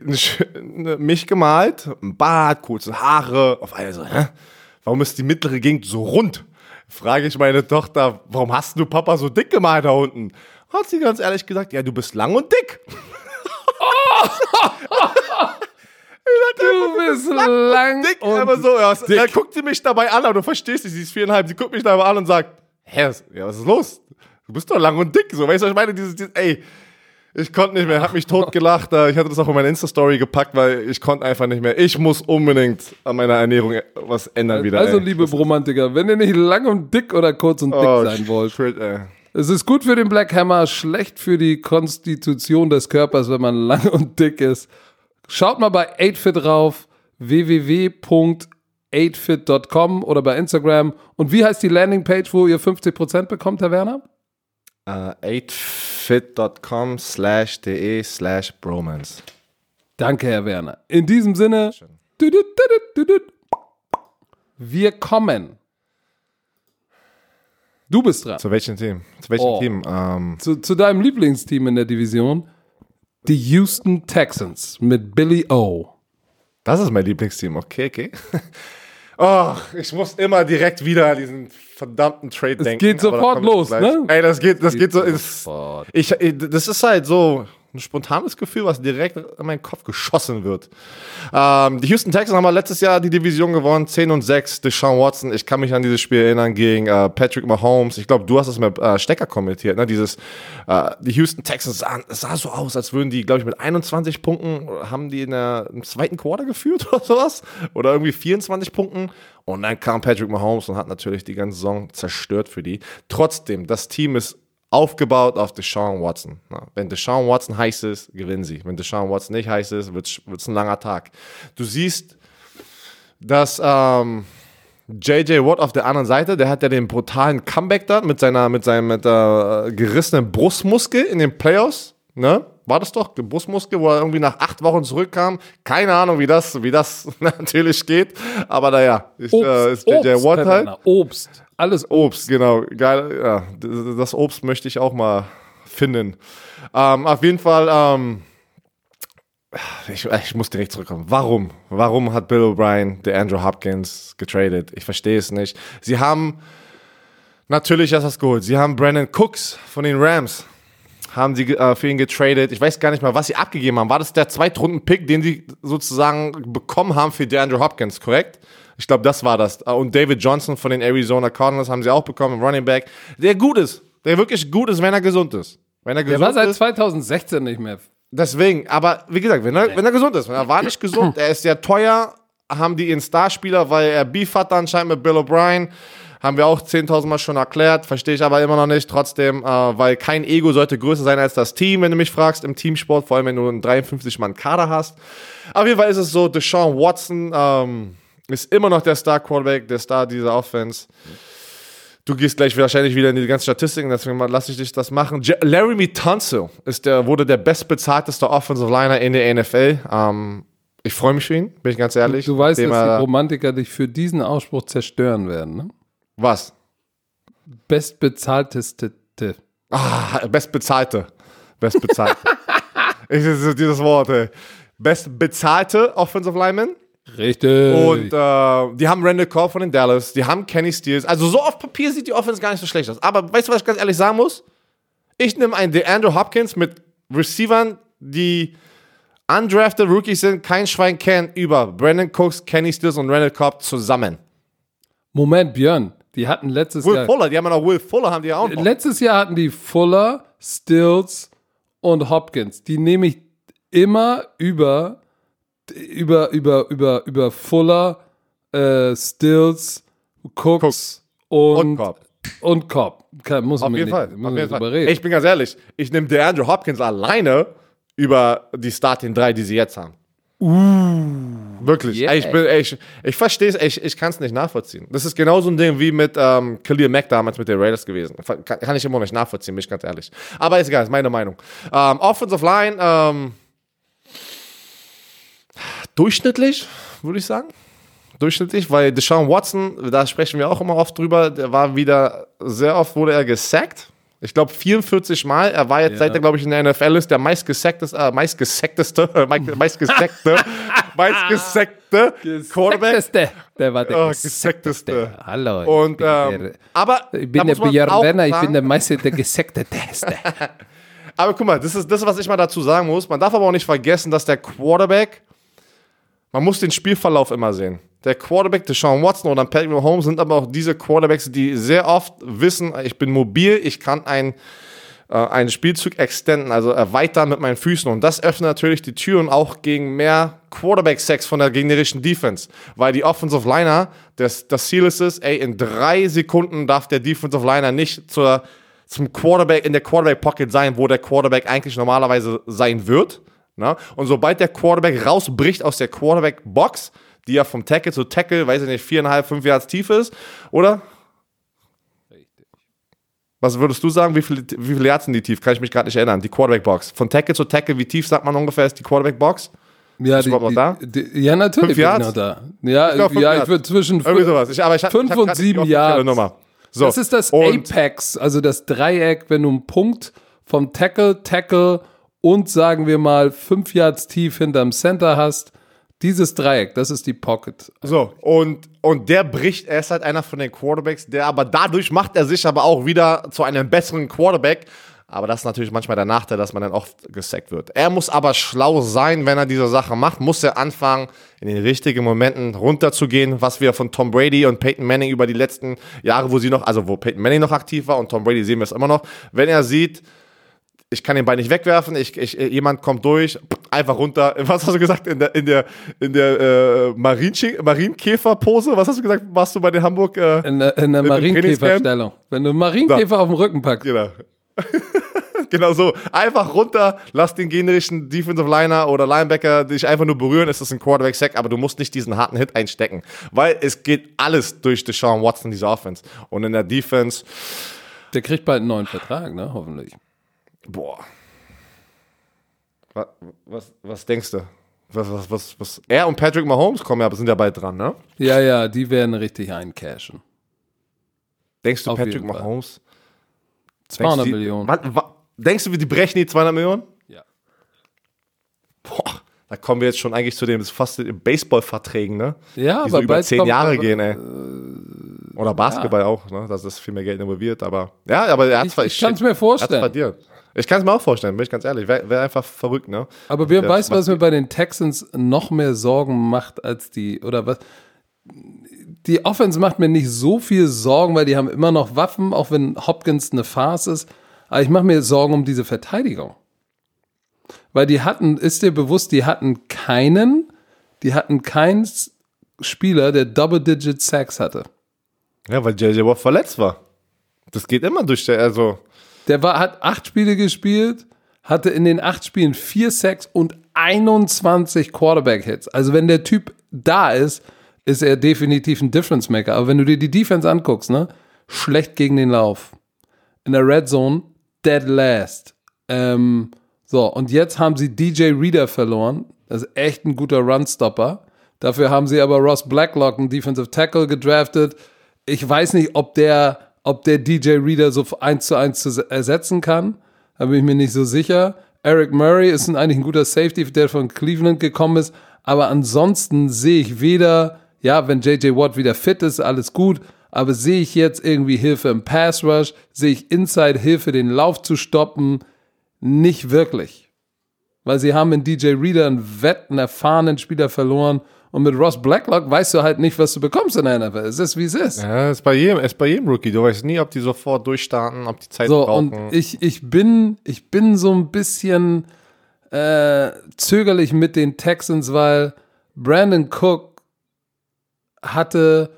mich gemalt, ein Bart, kurze Haare, auf einmal so, hä? Warum ist die mittlere Gegend so rund? Frage ich meine Tochter, warum hast du Papa so dick gemalt da unten? Hat sie ganz ehrlich gesagt, ja, du bist lang und dick. Oh. du bist lang, lang, und dick. Und aber so, ja, dick. Dann guckt sie mich dabei an, aber du verstehst sie, sie ist viereinhalb, sie guckt mich dabei an und sagt, hä, ja, was ist los? Du bist doch lang und dick. So, weißt du, was ich meine? Dieses, dieses ey, ich konnte nicht mehr, hab mich tot gelacht. Ich hatte das auch in meine Insta-Story gepackt, weil ich konnte einfach nicht mehr. Ich muss unbedingt an meiner Ernährung was ändern wieder. Also, ey. liebe Bromantiker, wenn ihr nicht lang und dick oder kurz und dick oh, sein wollt. Shit, ey. Es ist gut für den Black Hammer, schlecht für die Konstitution des Körpers, wenn man lang und dick ist. Schaut mal bei 8fit drauf, www.8fit.com oder bei Instagram. Und wie heißt die Landingpage, wo ihr 50% bekommt, Herr Werner? Uh, 8fit.com slash de slash bromance. Danke, Herr Werner. In diesem Sinne, wir kommen. Du bist dran. Zu welchem Team? Zu welchem oh. Team? Um. Zu, zu deinem Lieblingsteam in der Division. Die Houston Texans mit Billy O. Das ist mein Lieblingsteam, okay, okay. Oh, ich muss immer direkt wieder an diesen verdammten Trade es denken. Geht sofort los, ne? Ey, das geht, das geht, geht so. Ist, ich, das ist halt so ein spontanes Gefühl, was direkt in meinen Kopf geschossen wird. Ähm, die Houston Texans haben letztes Jahr die Division gewonnen, 10 und 6. Deshaun Watson, ich kann mich an dieses Spiel erinnern gegen äh, Patrick Mahomes. Ich glaube, du hast es mit äh, Stecker kommentiert, ne? Dieses, äh, die Houston Texans sahen, sah so aus, als würden die, glaube ich, mit 21 Punkten, haben die in der, im zweiten Quarter geführt oder sowas. Oder irgendwie 24 Punkten. Und dann kam Patrick Mahomes und hat natürlich die ganze Saison zerstört für die. Trotzdem, das Team ist aufgebaut auf Deshaun Watson. wenn Deshaun Watson heiß ist, gewinnen sie. Wenn Deshaun Watson nicht heiß ist, wird es ein langer Tag. Du siehst, dass ähm, JJ Watt auf der anderen Seite, der hat ja den brutalen Comeback da mit seiner, mit seinem mit äh, gerissenen Brustmuskel in den Playoffs. Ne? War das doch, Brustmuskel, wo er irgendwie nach acht Wochen zurückkam. Keine Ahnung, wie das, wie das natürlich geht. Aber naja, ist, äh, ist JJ Obst, Watt halt. Obst. Alles Obst, genau. Geil, ja. Das Obst möchte ich auch mal finden. Ähm, auf jeden Fall, ähm, ich, ich, muss direkt zurückkommen. Warum? Warum hat Bill O'Brien der Andrew Hopkins getradet? Ich verstehe es nicht. Sie haben natürlich das geholt. Sie haben Brandon Cooks von den Rams haben sie äh, für ihn getradet. Ich weiß gar nicht mal, was sie abgegeben haben. War das der Zweitrunden-Pick, den sie sozusagen bekommen haben für DeAndre Hopkins, korrekt? Ich glaube, das war das. Und David Johnson von den Arizona Cardinals haben sie auch bekommen, Running Back, der gut ist, der wirklich gut ist, wenn er gesund ist. Wenn er gesund der war seit 2016 nicht mehr. Deswegen, aber wie gesagt, wenn er, wenn er gesund ist, wenn er war nicht gesund, er ist ja teuer, haben die ihn Starspieler, weil er Beef hat anscheinend mit Bill O'Brien. Haben wir auch 10.000 Mal schon erklärt, verstehe ich aber immer noch nicht. Trotzdem, äh, weil kein Ego sollte größer sein als das Team, wenn du mich fragst, im Teamsport, vor allem wenn du einen 53-Mann-Kader hast. Auf jeden Fall ist es so, Deshaun Watson ähm, ist immer noch der Star-Quarterback, der Star dieser Offense. Du gehst gleich wahrscheinlich wieder in die ganzen Statistiken, deswegen lasse ich dich das machen. J Laramie Tunsil ist der, wurde der bestbezahlteste Offensive Liner in der NFL. Ähm, ich freue mich für ihn, bin ich ganz ehrlich. Du, du weißt, dass die Romantiker dich für diesen Ausspruch zerstören werden, ne? Was? Bestbezahlteste. Ah, bestbezahlte. Bestbezahlte. ich, dieses Wort, ey. Bestbezahlte Offensive Lineman. Richtig. Und äh, die haben Randall Cobb von den Dallas, die haben Kenny Steers. Also so auf Papier sieht die Offense gar nicht so schlecht aus. Aber weißt du, was ich ganz ehrlich sagen muss? Ich nehme einen DeAndre Hopkins mit Receivern, die undrafted Rookies sind, kein Schwein kennt, über Brandon Cooks, Kenny Stills und Randall Cobb zusammen. Moment, Björn, die hatten letztes Will Jahr. Fuller, die haben ja noch Will Fuller, haben die ja auch noch. Letztes Jahr hatten die Fuller, Stills und Hopkins. Die nehme ich immer über über, über, über, über Fuller, äh, Stills, Cooks, Cooks. und, und Cobb. Und Cobb. Kann, muss Auf man jeden nicht, Fall. Auf jeden Fall. Ich bin ganz ehrlich, ich nehme DeAndre Hopkins alleine über die Starting 3, die sie jetzt haben. Uh, Wirklich. Yeah. Ich, bin, ich, ich verstehe es, ich, ich kann es nicht nachvollziehen. Das ist genauso ein Ding wie mit ähm, Khalil Mack damals mit den Raiders gewesen. Kann, kann, ich immer nicht nachvollziehen, bin ich ganz ehrlich. Aber ist egal, ist meine Meinung. Ähm, Offensive Line, ähm, durchschnittlich, würde ich sagen. Durchschnittlich, weil Deshaun Watson, da sprechen wir auch immer oft drüber, der war wieder, sehr oft wurde er gesackt. Ich glaube 44 Mal. Er war jetzt, ja. seit er, glaube ich, in der NFL ist, der meistgesackteste, äh, meistgesackteste, äh, meistgesackte, meistgesackte Quarterback. Der war der oh, gesackteste. Hallo. Und, ähm, der, aber ich bin der Björn Werner, ich bin der meiste, der gesackteste. aber guck mal, das ist das, was ich mal dazu sagen muss. Man darf aber auch nicht vergessen, dass der Quarterback man muss den Spielverlauf immer sehen. Der Quarterback, der Sean Watson oder Patrick Mahomes sind aber auch diese Quarterbacks, die sehr oft wissen, ich bin mobil, ich kann ein, äh, einen Spielzug extenden, also erweitern mit meinen Füßen. Und das öffnet natürlich die Türen auch gegen mehr Quarterback-Sex von der gegnerischen Defense. Weil die Offensive Liner, das, das Ziel ist es, ey, in drei Sekunden darf der Defensive Liner nicht zur, zum Quarterback in der Quarterback-Pocket sein, wo der Quarterback eigentlich normalerweise sein wird. Na? Und sobald der Quarterback rausbricht aus der Quarterback-Box, die ja vom Tackle zu Tackle, weiß ich nicht, viereinhalb, fünf Yards tief ist, oder? Richtig. Was würdest du sagen, wie viele wie viel Yards sind die tief? Kann ich mich gerade nicht erinnern. Die Quarterback-Box. Von Tackle zu Tackle, wie tief sagt man ungefähr ist die Quarterback-Box? Ja, die, die, da? Die, ja, natürlich. Fünf Yards? da. Ja, ich, glaub, ja, ich würde zwischen Irgendwie sowas. Ich, aber ich fünf ich und sieben Yards. So. Das ist das Apex, also das Dreieck, wenn du einen Punkt vom Tackle, Tackle und sagen wir mal fünf Yards tief hinterm Center hast, dieses Dreieck, das ist die Pocket. So, und, und der bricht, er ist halt einer von den Quarterbacks, der aber dadurch macht er sich aber auch wieder zu einem besseren Quarterback. Aber das ist natürlich manchmal der Nachteil, dass man dann oft gesackt wird. Er muss aber schlau sein, wenn er diese Sache macht, muss er anfangen, in den richtigen Momenten runterzugehen, was wir von Tom Brady und Peyton Manning über die letzten Jahre, wo sie noch, also wo Peyton Manning noch aktiv war und Tom Brady sehen wir es immer noch, wenn er sieht, ich kann den Ball nicht wegwerfen, ich, ich, jemand kommt durch, einfach runter. Was hast du gesagt? In der, in der, in der äh, Marienkäferpose? Was hast du gesagt, warst du bei den Hamburg? Äh, in der, in der Marienkäferstellung. Wenn du Marienkäfer da. auf dem Rücken packst. Genau. genau so. Einfach runter, lass den generischen Defensive Liner oder Linebacker dich einfach nur berühren, ist das ein Quarterback-Sack, aber du musst nicht diesen harten Hit einstecken. Weil es geht alles durch Deshaun Watson, diese Offense. Und in der Defense. Der kriegt bald einen neuen Vertrag, ne? Hoffentlich. Boah. Was, was, was denkst du? Was, was, was, was? Er und Patrick Mahomes kommen ja, sind ja bald dran, ne? Ja, ja, die werden richtig eincashen. Denkst du, Auf Patrick Mahomes? 200 die, Millionen. Was, was, denkst du, die brechen die 200 Millionen? Ja. Boah, da kommen wir jetzt schon eigentlich zu den fast Baseball-Verträgen, ne? Ja, die aber so über zehn Jahre aber, gehen, ey. Oder Basketball ja. auch, ne? Da ist viel mehr Geld involviert, aber ja, aber er hat zwar. Ich, ich kann es mir vorstellen. Ich kann es mir auch vorstellen, bin ich ganz ehrlich. Wäre wär einfach verrückt, ne? Aber wer weiß, was mir bei den Texans noch mehr Sorgen macht als die, oder was? Die Offense macht mir nicht so viel Sorgen, weil die haben immer noch Waffen, auch wenn Hopkins eine Farce ist. Aber ich mache mir Sorgen um diese Verteidigung. Weil die hatten, ist dir bewusst, die hatten keinen, die hatten keinen Spieler, der Double-Digit Sacks hatte. Ja, weil JJ Watt verletzt war. Das geht immer durch, der, also. Der war, hat acht Spiele gespielt, hatte in den acht Spielen vier Sacks und 21 Quarterback-Hits. Also wenn der Typ da ist, ist er definitiv ein Difference Maker. Aber wenn du dir die Defense anguckst, ne, schlecht gegen den Lauf. In der Red Zone, dead last. Ähm, so, und jetzt haben sie DJ Reader verloren. Das ist echt ein guter Runstopper. Dafür haben sie aber Ross Blacklock, einen Defensive Tackle, gedraftet. Ich weiß nicht, ob der, ob der DJ Reader so eins zu eins zu ersetzen kann. Da bin ich mir nicht so sicher. Eric Murray ist eigentlich ein guter Safety, der von Cleveland gekommen ist. Aber ansonsten sehe ich weder, ja, wenn JJ Watt wieder fit ist, alles gut. Aber sehe ich jetzt irgendwie Hilfe im Pass Rush? Sehe ich Inside Hilfe, den Lauf zu stoppen? Nicht wirklich. Weil sie haben in DJ Reader einen wetten, erfahrenen Spieler verloren. Und mit Ross Blacklock weißt du halt nicht, was du bekommst in der NFL. Es ist, wie es ist. Ja, ist bei jedem, ist bei jedem Rookie. Du weißt nie, ob die sofort durchstarten, ob die Zeit so, brauchen. Und ich, ich, bin, ich bin so ein bisschen äh, zögerlich mit den Texans, weil Brandon Cook hatte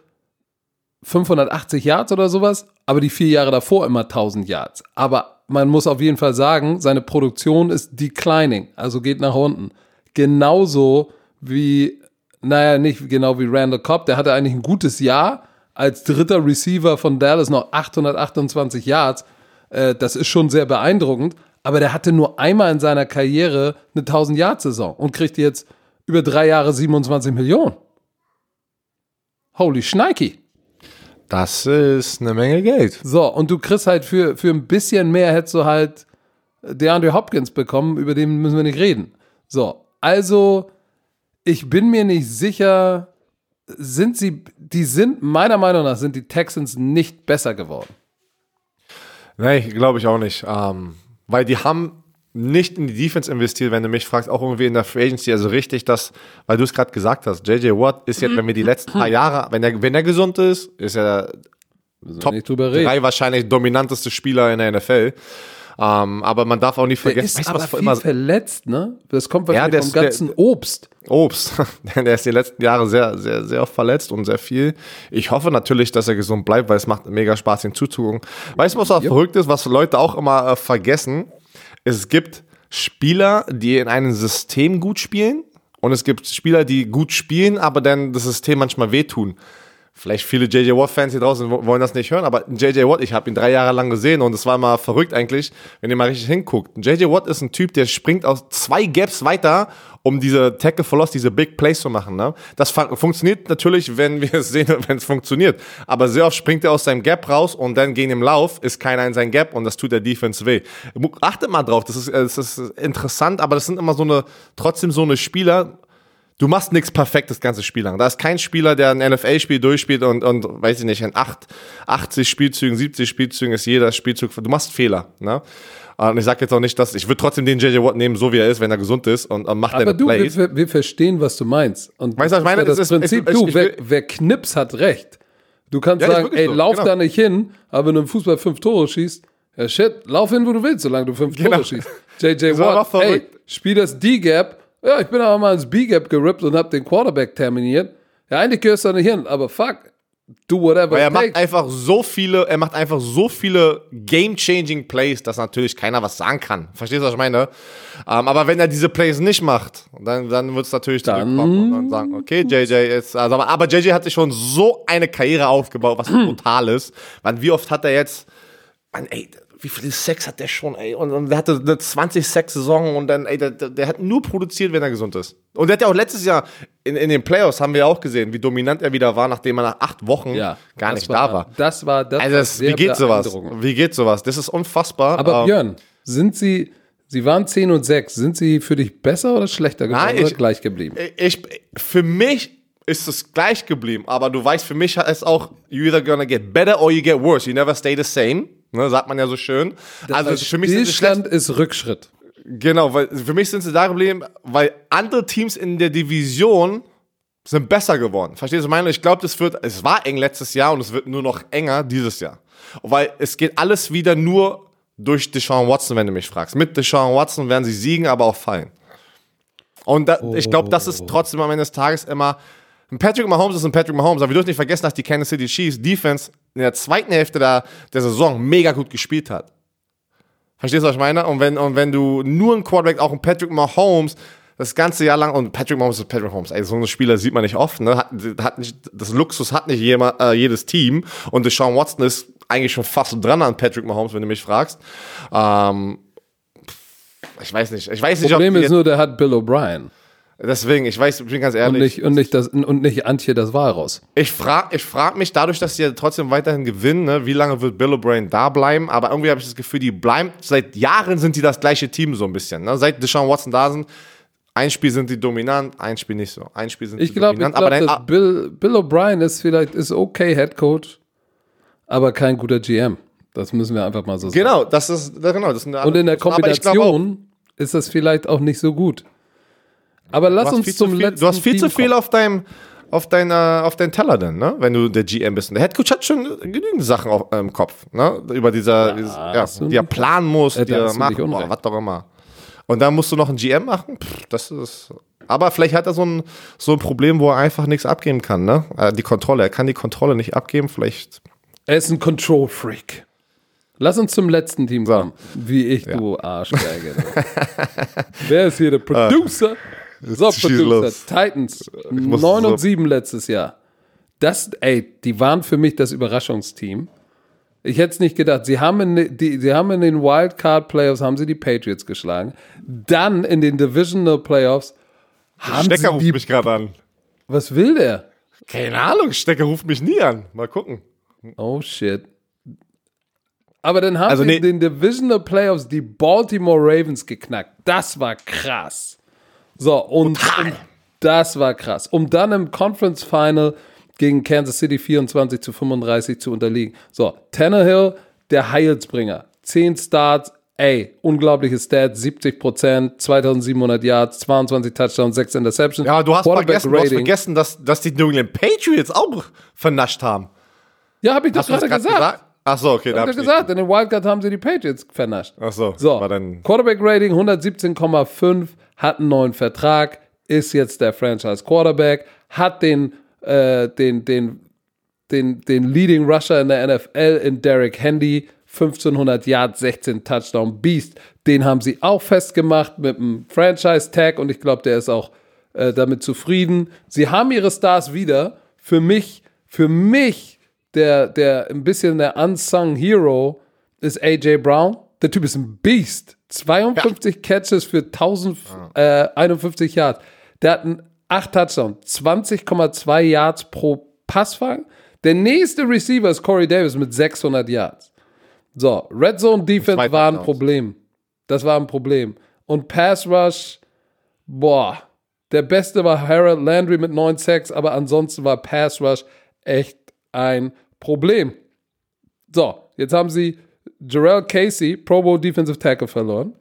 580 Yards oder sowas, aber die vier Jahre davor immer 1000 Yards. Aber man muss auf jeden Fall sagen, seine Produktion ist declining, also geht nach unten. Genauso wie, naja, nicht genau wie Randall Cobb, der hatte eigentlich ein gutes Jahr als dritter Receiver von Dallas noch 828 Yards. Äh, das ist schon sehr beeindruckend, aber der hatte nur einmal in seiner Karriere eine 1000 Yard Saison und kriegt jetzt über drei Jahre 27 Millionen. Holy Schneiki. Das ist eine Menge Geld. So, und du kriegst halt für, für ein bisschen mehr hättest du halt DeAndre Hopkins bekommen, über den müssen wir nicht reden. So, also ich bin mir nicht sicher, sind sie, die sind, meiner Meinung nach, sind die Texans nicht besser geworden. Nee, glaube ich auch nicht. Ähm, weil die haben nicht in die Defense investiert, wenn du mich fragst, auch irgendwie in der Free Agency. Also richtig, dass, weil du es gerade gesagt hast, JJ Watt ist jetzt, wenn wir die letzten paar Jahre, wenn er, wenn er gesund ist, ist er Top drei wahrscheinlich dominanteste Spieler in der NFL. Ähm, aber man darf auch nicht vergessen, der ist weißt, aber was viel immer verletzt, ne? Das kommt wahrscheinlich ja, vom ganzen der, Obst. Obst. der ist die letzten Jahre sehr, sehr, sehr oft verletzt und sehr viel. Ich hoffe natürlich, dass er gesund bleibt, weil es macht mega Spaß, ihn zuzugucken. Weißt du, was auch verrückt ist, was Leute auch immer äh, vergessen? Es gibt Spieler, die in einem System gut spielen und es gibt Spieler, die gut spielen, aber dann das System manchmal wehtun vielleicht viele JJ Watt-Fans hier draußen wollen das nicht hören, aber JJ Watt, ich habe ihn drei Jahre lang gesehen und es war mal verrückt eigentlich, wenn ihr mal richtig hinguckt. JJ Watt ist ein Typ, der springt aus zwei Gaps weiter, um diese Tackle for Loss, diese Big Plays zu machen. Ne? Das funktioniert natürlich, wenn wir es sehen, wenn es funktioniert. Aber sehr oft springt er aus seinem Gap raus und dann gegen im Lauf ist keiner in sein Gap und das tut der Defense weh. Achtet mal drauf, das ist, das ist interessant, aber das sind immer so eine, trotzdem so eine Spieler, du machst nichts perfekt das ganze Spiel lang. Da ist kein Spieler, der ein NFL-Spiel durchspielt und, und, weiß ich nicht, in 8, 80 Spielzügen, 70 Spielzügen ist jeder Spielzug, du machst Fehler. Ne? Und ich sage jetzt auch nicht, dass, ich würde trotzdem den JJ Watt nehmen, so wie er ist, wenn er gesund ist und, und macht Aber du, Plays. Wir, wir verstehen, was du meinst. Und weißt du, was ich meine? Das, das Prinzip, ist, du, ich, wer, wer Knips hat recht. Du kannst ja, sagen, ey, so, lauf genau. da nicht hin, aber wenn du im Fußball fünf Tore schießt, ja shit, lauf hin, wo du willst, solange du fünf genau. Tore schießt. JJ Watt, ey, spiel das D-Gap ja, ich bin aber mal ins B-Gap gerippt und hab den Quarterback terminiert. Ja, eigentlich gehörst du da nicht hin, aber fuck, do whatever. Weil er macht einfach so viele, er macht einfach so viele game-changing Plays, dass natürlich keiner was sagen kann. Verstehst du, was ich meine? Ähm, aber wenn er diese Plays nicht macht, dann, dann wird es natürlich dann zurückkommen und dann sagen, okay, JJ ist, also, aber, aber JJ hat sich schon so eine Karriere aufgebaut, was brutal ist. Man, wie oft hat er jetzt, man, ey, wie viele Sex hat der schon, ey? Und, und der hatte eine 20 Sex-Saison und dann, ey, der, der, hat nur produziert, wenn er gesund ist. Und der hat ja auch letztes Jahr in, in den Playoffs haben wir ja auch gesehen, wie dominant er wieder war, nachdem er nach acht Wochen ja, gar nicht war, da war. Das war das. Also das, wie geht sowas? Wie geht sowas? Das ist unfassbar. Aber ähm, Björn, sind Sie, Sie waren 10 und 6, sind Sie für dich besser oder schlechter geworden Nein, ich, oder gleich geblieben? Ich, für mich ist es gleich geblieben, aber du weißt, für mich ist auch, you either gonna get better or you get worse. You never stay the same. Ne, sagt man ja so schön. Das also für mich Stillstand ist Rückschritt. Genau, weil für mich sind sie da geblieben, weil andere Teams in der Division sind besser geworden. Verstehst du meine? Ich glaube, das wird, es war eng letztes Jahr und es wird nur noch enger dieses Jahr. Weil es geht alles wieder nur durch Deshaun Watson, wenn du mich fragst. Mit Deshaun Watson werden sie siegen, aber auch fallen. Und da, oh. ich glaube, das ist trotzdem am Ende des Tages immer Patrick Mahomes ist ein Patrick Mahomes, aber wir dürfen nicht vergessen, dass die Kansas City Chiefs Defense in der zweiten Hälfte der, der Saison mega gut gespielt hat. Verstehst du, was ich meine? Und wenn, und wenn du nur ein Quarterback, auch ein Patrick Mahomes, das ganze Jahr lang, und Patrick Mahomes ist Patrick Mahomes, ey, so einen Spieler sieht man nicht oft, ne? Hat, hat nicht, das Luxus hat nicht jemand, äh, jedes Team. Und Deshaun Watson ist eigentlich schon fast dran an Patrick Mahomes, wenn du mich fragst. Ähm, ich weiß nicht. Ich weiß nicht, Problem ob ist nur, der hat Bill O'Brien. Deswegen, ich weiß, ich bin ganz ehrlich. Und nicht, und nicht, das, und nicht Antje das Walross. Ich frage ich frag mich dadurch, dass sie ja trotzdem weiterhin gewinnen, ne, wie lange wird Bill O'Brien da bleiben? Aber irgendwie habe ich das Gefühl, die bleiben, seit Jahren sind die das gleiche Team so ein bisschen. Ne? Seit Deshaun Watson da sind, ein Spiel sind die dominant, ein Spiel nicht so. Ein Spiel sind Ich die glaube, dominant. glaub, aber dass dann, Bill, Bill O'Brien ist vielleicht ist okay Head Coach, aber kein guter GM. Das müssen wir einfach mal so sagen. genau, das ist, genau, das ist eine Und in der ich glaub auch, Kombination ist das vielleicht auch nicht so gut. Aber lass uns zum viel, letzten Du hast viel Team zu viel kommen. auf deinem auf deiner auf deinen Teller denn, ne? Wenn du der GM bist. Und der Headcoach hat schon genügend Sachen auf, im Kopf, ne? Über dieser, dieses, ja, hast du die er planen muss, Äh, die er macht, boah, was auch immer. Und dann musst du noch einen GM machen? Pff, das ist. Aber vielleicht hat er so ein, so ein Problem, wo er einfach nichts abgeben kann, ne? Äh, Die Kontrolle. Er kann die Kontrolle nicht abgeben, vielleicht. Er ist ein Control Freak. Lass uns zum letzten Team kommen. Wie ich, du Arschberge. Wer ist hier der Producer? So. Titans. muss 9 so- und 7 letztes Jahr. Das, ey, die waren für mich das Überraschungsteam. Ich hätte es nicht gedacht. Sie haben, in, die, sie haben in den Wildcard Playoffs haben sie die Patriots geschlagen. Dann in den Divisional Playoffs haben Stecker sie ruft die. mich gerade an. Was will der? Keine Ahnung, Stecker ruft mich nie an. Mal gucken. Oh shit. Aber dann haben Also sie nee. in den Divisional Playoffs die Baltimore Ravens geknackt. Das war krass. So, und, und das war krass. Um dann im Conference Final gegen Kansas City 24 zu 35 zu unterliegen. So, Tannehill, der Heilsbringer. 10 Starts, ey, unglaubliche Stats, 70 Prozent, 2700 Yards, 22 Touchdowns, 6 Interceptions. Ja, du hast vergessen, du hast vergessen dass, dass die New England Patriots auch vernascht haben. Ja, habe ich das gerade gerade gesagt. gesagt? Ach so, okay. Da Hab ich ich gesagt, in den Wildcard haben sie die Patriots vernascht. Ach so, So, war dann Quarterback Rating 117,5, hat einen neuen Vertrag, ist jetzt der Franchise Quarterback, hat den, äh, den, den, den, den Leading Rusher in der NFL in Derek Handy, 1500 Yards, 16 Touchdown Beast. Den haben sie auch festgemacht mit einem Franchise Tag und ich glaube, der ist auch äh, damit zufrieden. Sie haben ihre Stars wieder. Für mich, für mich, der, der ein bisschen der unsung Hero ist AJ Brown. Der Typ ist ein Beast. 52 Catches für 1051 Yards. Der hat einen 8 Touchdowns, 20,2 Yards pro Passfang. Der nächste Receiver ist Corey Davis mit 600 Yards. So, Red Zone Defense war ein. Problem. Das war ein Problem. Und Pass Rush, boah, der beste war Harold Landry mit 9 Sacks, aber ansonsten war Pass Rush echt ein Problem. So, jetzt haben sie Jarrell Casey, Pro Bowl Defensive Tackle, verloren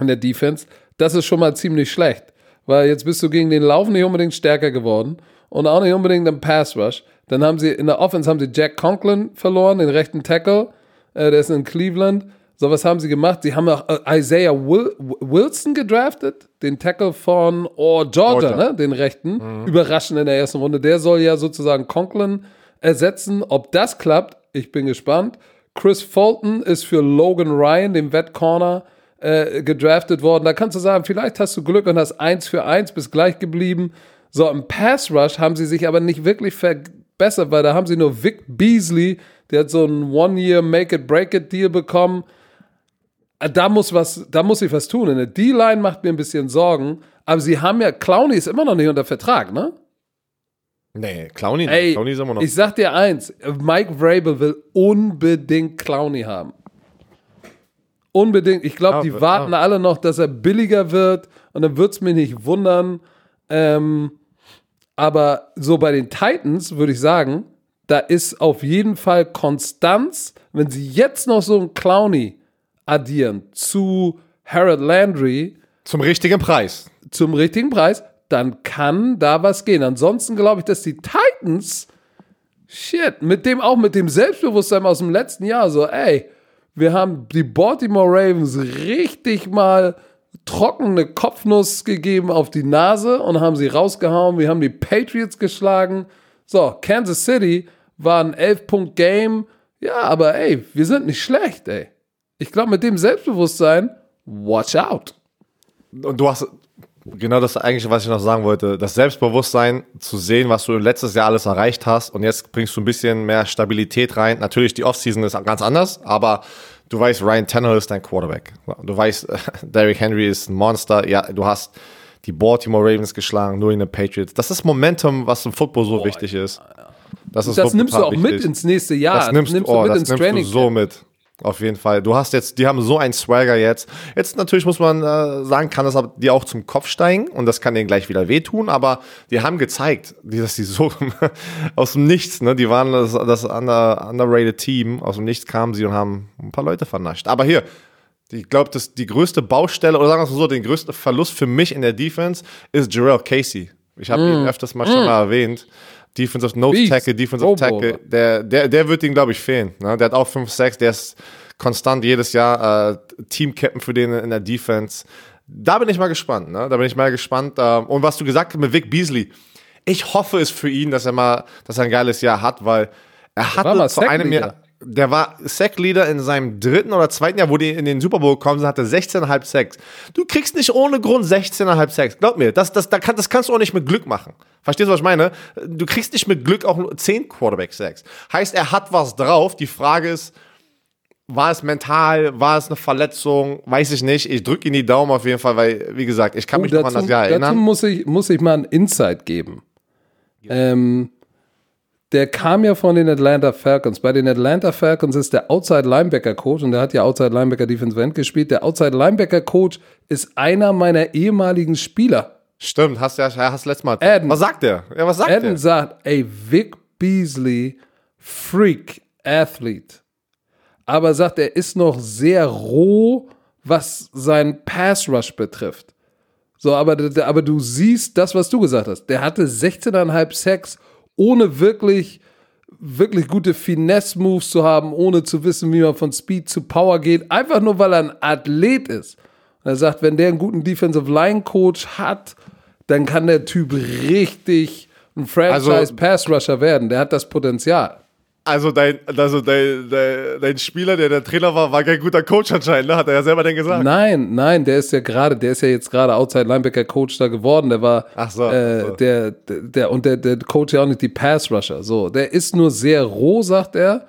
in der Defense. Das ist schon mal ziemlich schlecht, weil jetzt bist du gegen den Lauf nicht unbedingt stärker geworden und auch nicht unbedingt im Pass Rush. Dann haben sie in der Offense haben sie Jack Conklin verloren, den rechten Tackle, äh, der ist in Cleveland. So, was haben sie gemacht? Sie haben auch äh, Isaiah Wil Wilson gedraftet, den Tackle von oh, Georgia, Georgia. ne? den rechten. Überraschend in der ersten Runde. Der soll ja sozusagen Conklin ersetzen. Ob das klappt, ich bin gespannt. Chris Fulton ist für Logan Ryan, dem Wett-Corner, äh, gedraftet worden. Da kannst du sagen, vielleicht hast du Glück und hast eins für eins, bist gleich geblieben. So, im Pass Rush haben sie sich aber nicht wirklich verbessert, weil da haben sie nur Vic Beasley, der hat so einen One-Year-Make-it-Break-it-Deal bekommen. Äh, Da muss was, da muss ich was tun. In der D-Line macht mir ein bisschen Sorgen, aber sie haben ja, Clowney ist immer noch nicht unter Vertrag, ne? Nee, Clowny, Ey, Clowny ist immer noch. ich sag dir eins, Mike Vrabel will unbedingt Clowney haben. Unbedingt. Ich glaube, Ja, die warten alle noch, dass er billiger wird und dann wird's mich nicht wundern. Ähm, aber so bei den Titans würde ich sagen, da ist auf jeden Fall Konstanz. Wenn sie jetzt noch so einen Clowney addieren zu Harold Landry, Zum richtigen Preis. zum richtigen Preis, dann kann da was gehen. Ansonsten glaube ich, dass die Titans, shit, mit dem auch mit dem Selbstbewusstsein aus dem letzten Jahr, so, ey, wir haben die Baltimore Ravens richtig mal trockene Kopfnuss gegeben auf die Nase und haben sie rausgehauen. Wir haben die Patriots geschlagen. So, Kansas City war ein 11-Punkt-Game. Ja, aber ey, wir sind nicht schlecht, ey. Ich glaube, mit dem Selbstbewusstsein, watch out. Und du hast genau das eigentlich, was ich noch sagen wollte. Das Selbstbewusstsein zu sehen, was du letztes Jahr alles erreicht hast und jetzt bringst du ein bisschen mehr Stabilität rein. Natürlich, die Offseason ist ganz anders, aber du weißt, Ryan Tannehill ist dein Quarterback. Du weißt, Derrick Henry ist ein Monster. Ja, du hast die Baltimore Ravens geschlagen, nur in den Patriots. Das ist Momentum, was im Football so Boah, wichtig ist. Das, ist das nimmst du auch wichtig. mit ins nächste Jahr. Das nimmst, das nimmst oh, du mit ins Training. so mit. Auf jeden Fall. Du hast jetzt, die haben so einen Swagger jetzt. Jetzt natürlich muss man äh, sagen, kann das aber die auch zum Kopf steigen und das kann denen gleich wieder wehtun, aber die haben gezeigt, dass die so aus dem Nichts, ne, die waren das, das under, underrated Team, aus dem Nichts kamen sie und haben ein paar Leute vernascht. Aber hier, ich glaube, dass die größte Baustelle, oder sagen wir es so, den größten Verlust für mich in der Defense ist Jarrell Casey. Ich habe mm. ihn öfters mal mm. schon mal erwähnt. Defensive Nose Tackle, Defensive oh, Tackle, der, der, der wird ihm, glaube ich, fehlen. Ne? Der hat auch 5, 6, der ist konstant jedes Jahr äh, Team-Captain für den in der Defense. Da bin ich mal gespannt, ne? Da bin ich mal gespannt. Äh, und was du gesagt hast mit Vic Beasley, ich hoffe es für ihn, dass er mal, dass er ein geiles Jahr hat, weil er hatte vor einem Jahr der war Sack-Leader in seinem dritten oder zweiten Jahr, wo die in den Super Bowl gekommen sind, hatte 16,5 Sacks. Du kriegst nicht ohne Grund 16,5 Sacks. Glaub mir, das, das, das, das kannst du auch nicht mit Glück machen. Verstehst du, was ich meine? Du kriegst nicht mit Glück auch 10 Quarterback-Sacks. Heißt, er hat was drauf. Die Frage ist, war es mental, war es eine Verletzung, weiß ich nicht. Ich drücke ihm die Daumen auf jeden Fall, weil, wie gesagt, ich kann oh, mich dazu, noch an das Jahr erinnern. Dazu muss ich, muss ich mal ein Insight geben. Ja. Ähm, der kam ja von den Atlanta Falcons. Bei den Atlanta Falcons ist der Outside Linebacker Coach und der hat ja Outside Linebacker Defensive End gespielt. Der Outside Linebacker Coach ist einer meiner ehemaligen Spieler. Stimmt, hast du ja hast letztes Mal. Adam, was sagt der? Ja, was sagt Adam der? sagt, ey, Vic Beasley, Freak Athlete. Aber sagt, er ist noch sehr roh, was sein Pass Rush betrifft. So, aber, aber du siehst das, was du gesagt hast. Der hatte 16,5 Sacks ohne wirklich, wirklich gute Finesse-Moves zu haben, ohne zu wissen, wie man von Speed zu Power geht, einfach nur weil er ein Athlet ist. Und er sagt, wenn der einen guten Defensive Line Coach hat, dann kann der Typ richtig ein Franchise also Pass Rusher werden. Der hat das Potenzial. Also dein, also dein, dein, dein, Spieler, der der Trainer war, war kein guter Coach anscheinend, ne? Hat er ja selber denn gesagt. Nein, nein, der ist ja gerade, der ist ja jetzt gerade Outside Linebacker Coach da geworden. Der war Ach so, äh, so. Der, der, und der, der Coach ja auch nicht die Pass Rusher. So, der ist nur sehr roh, sagt er.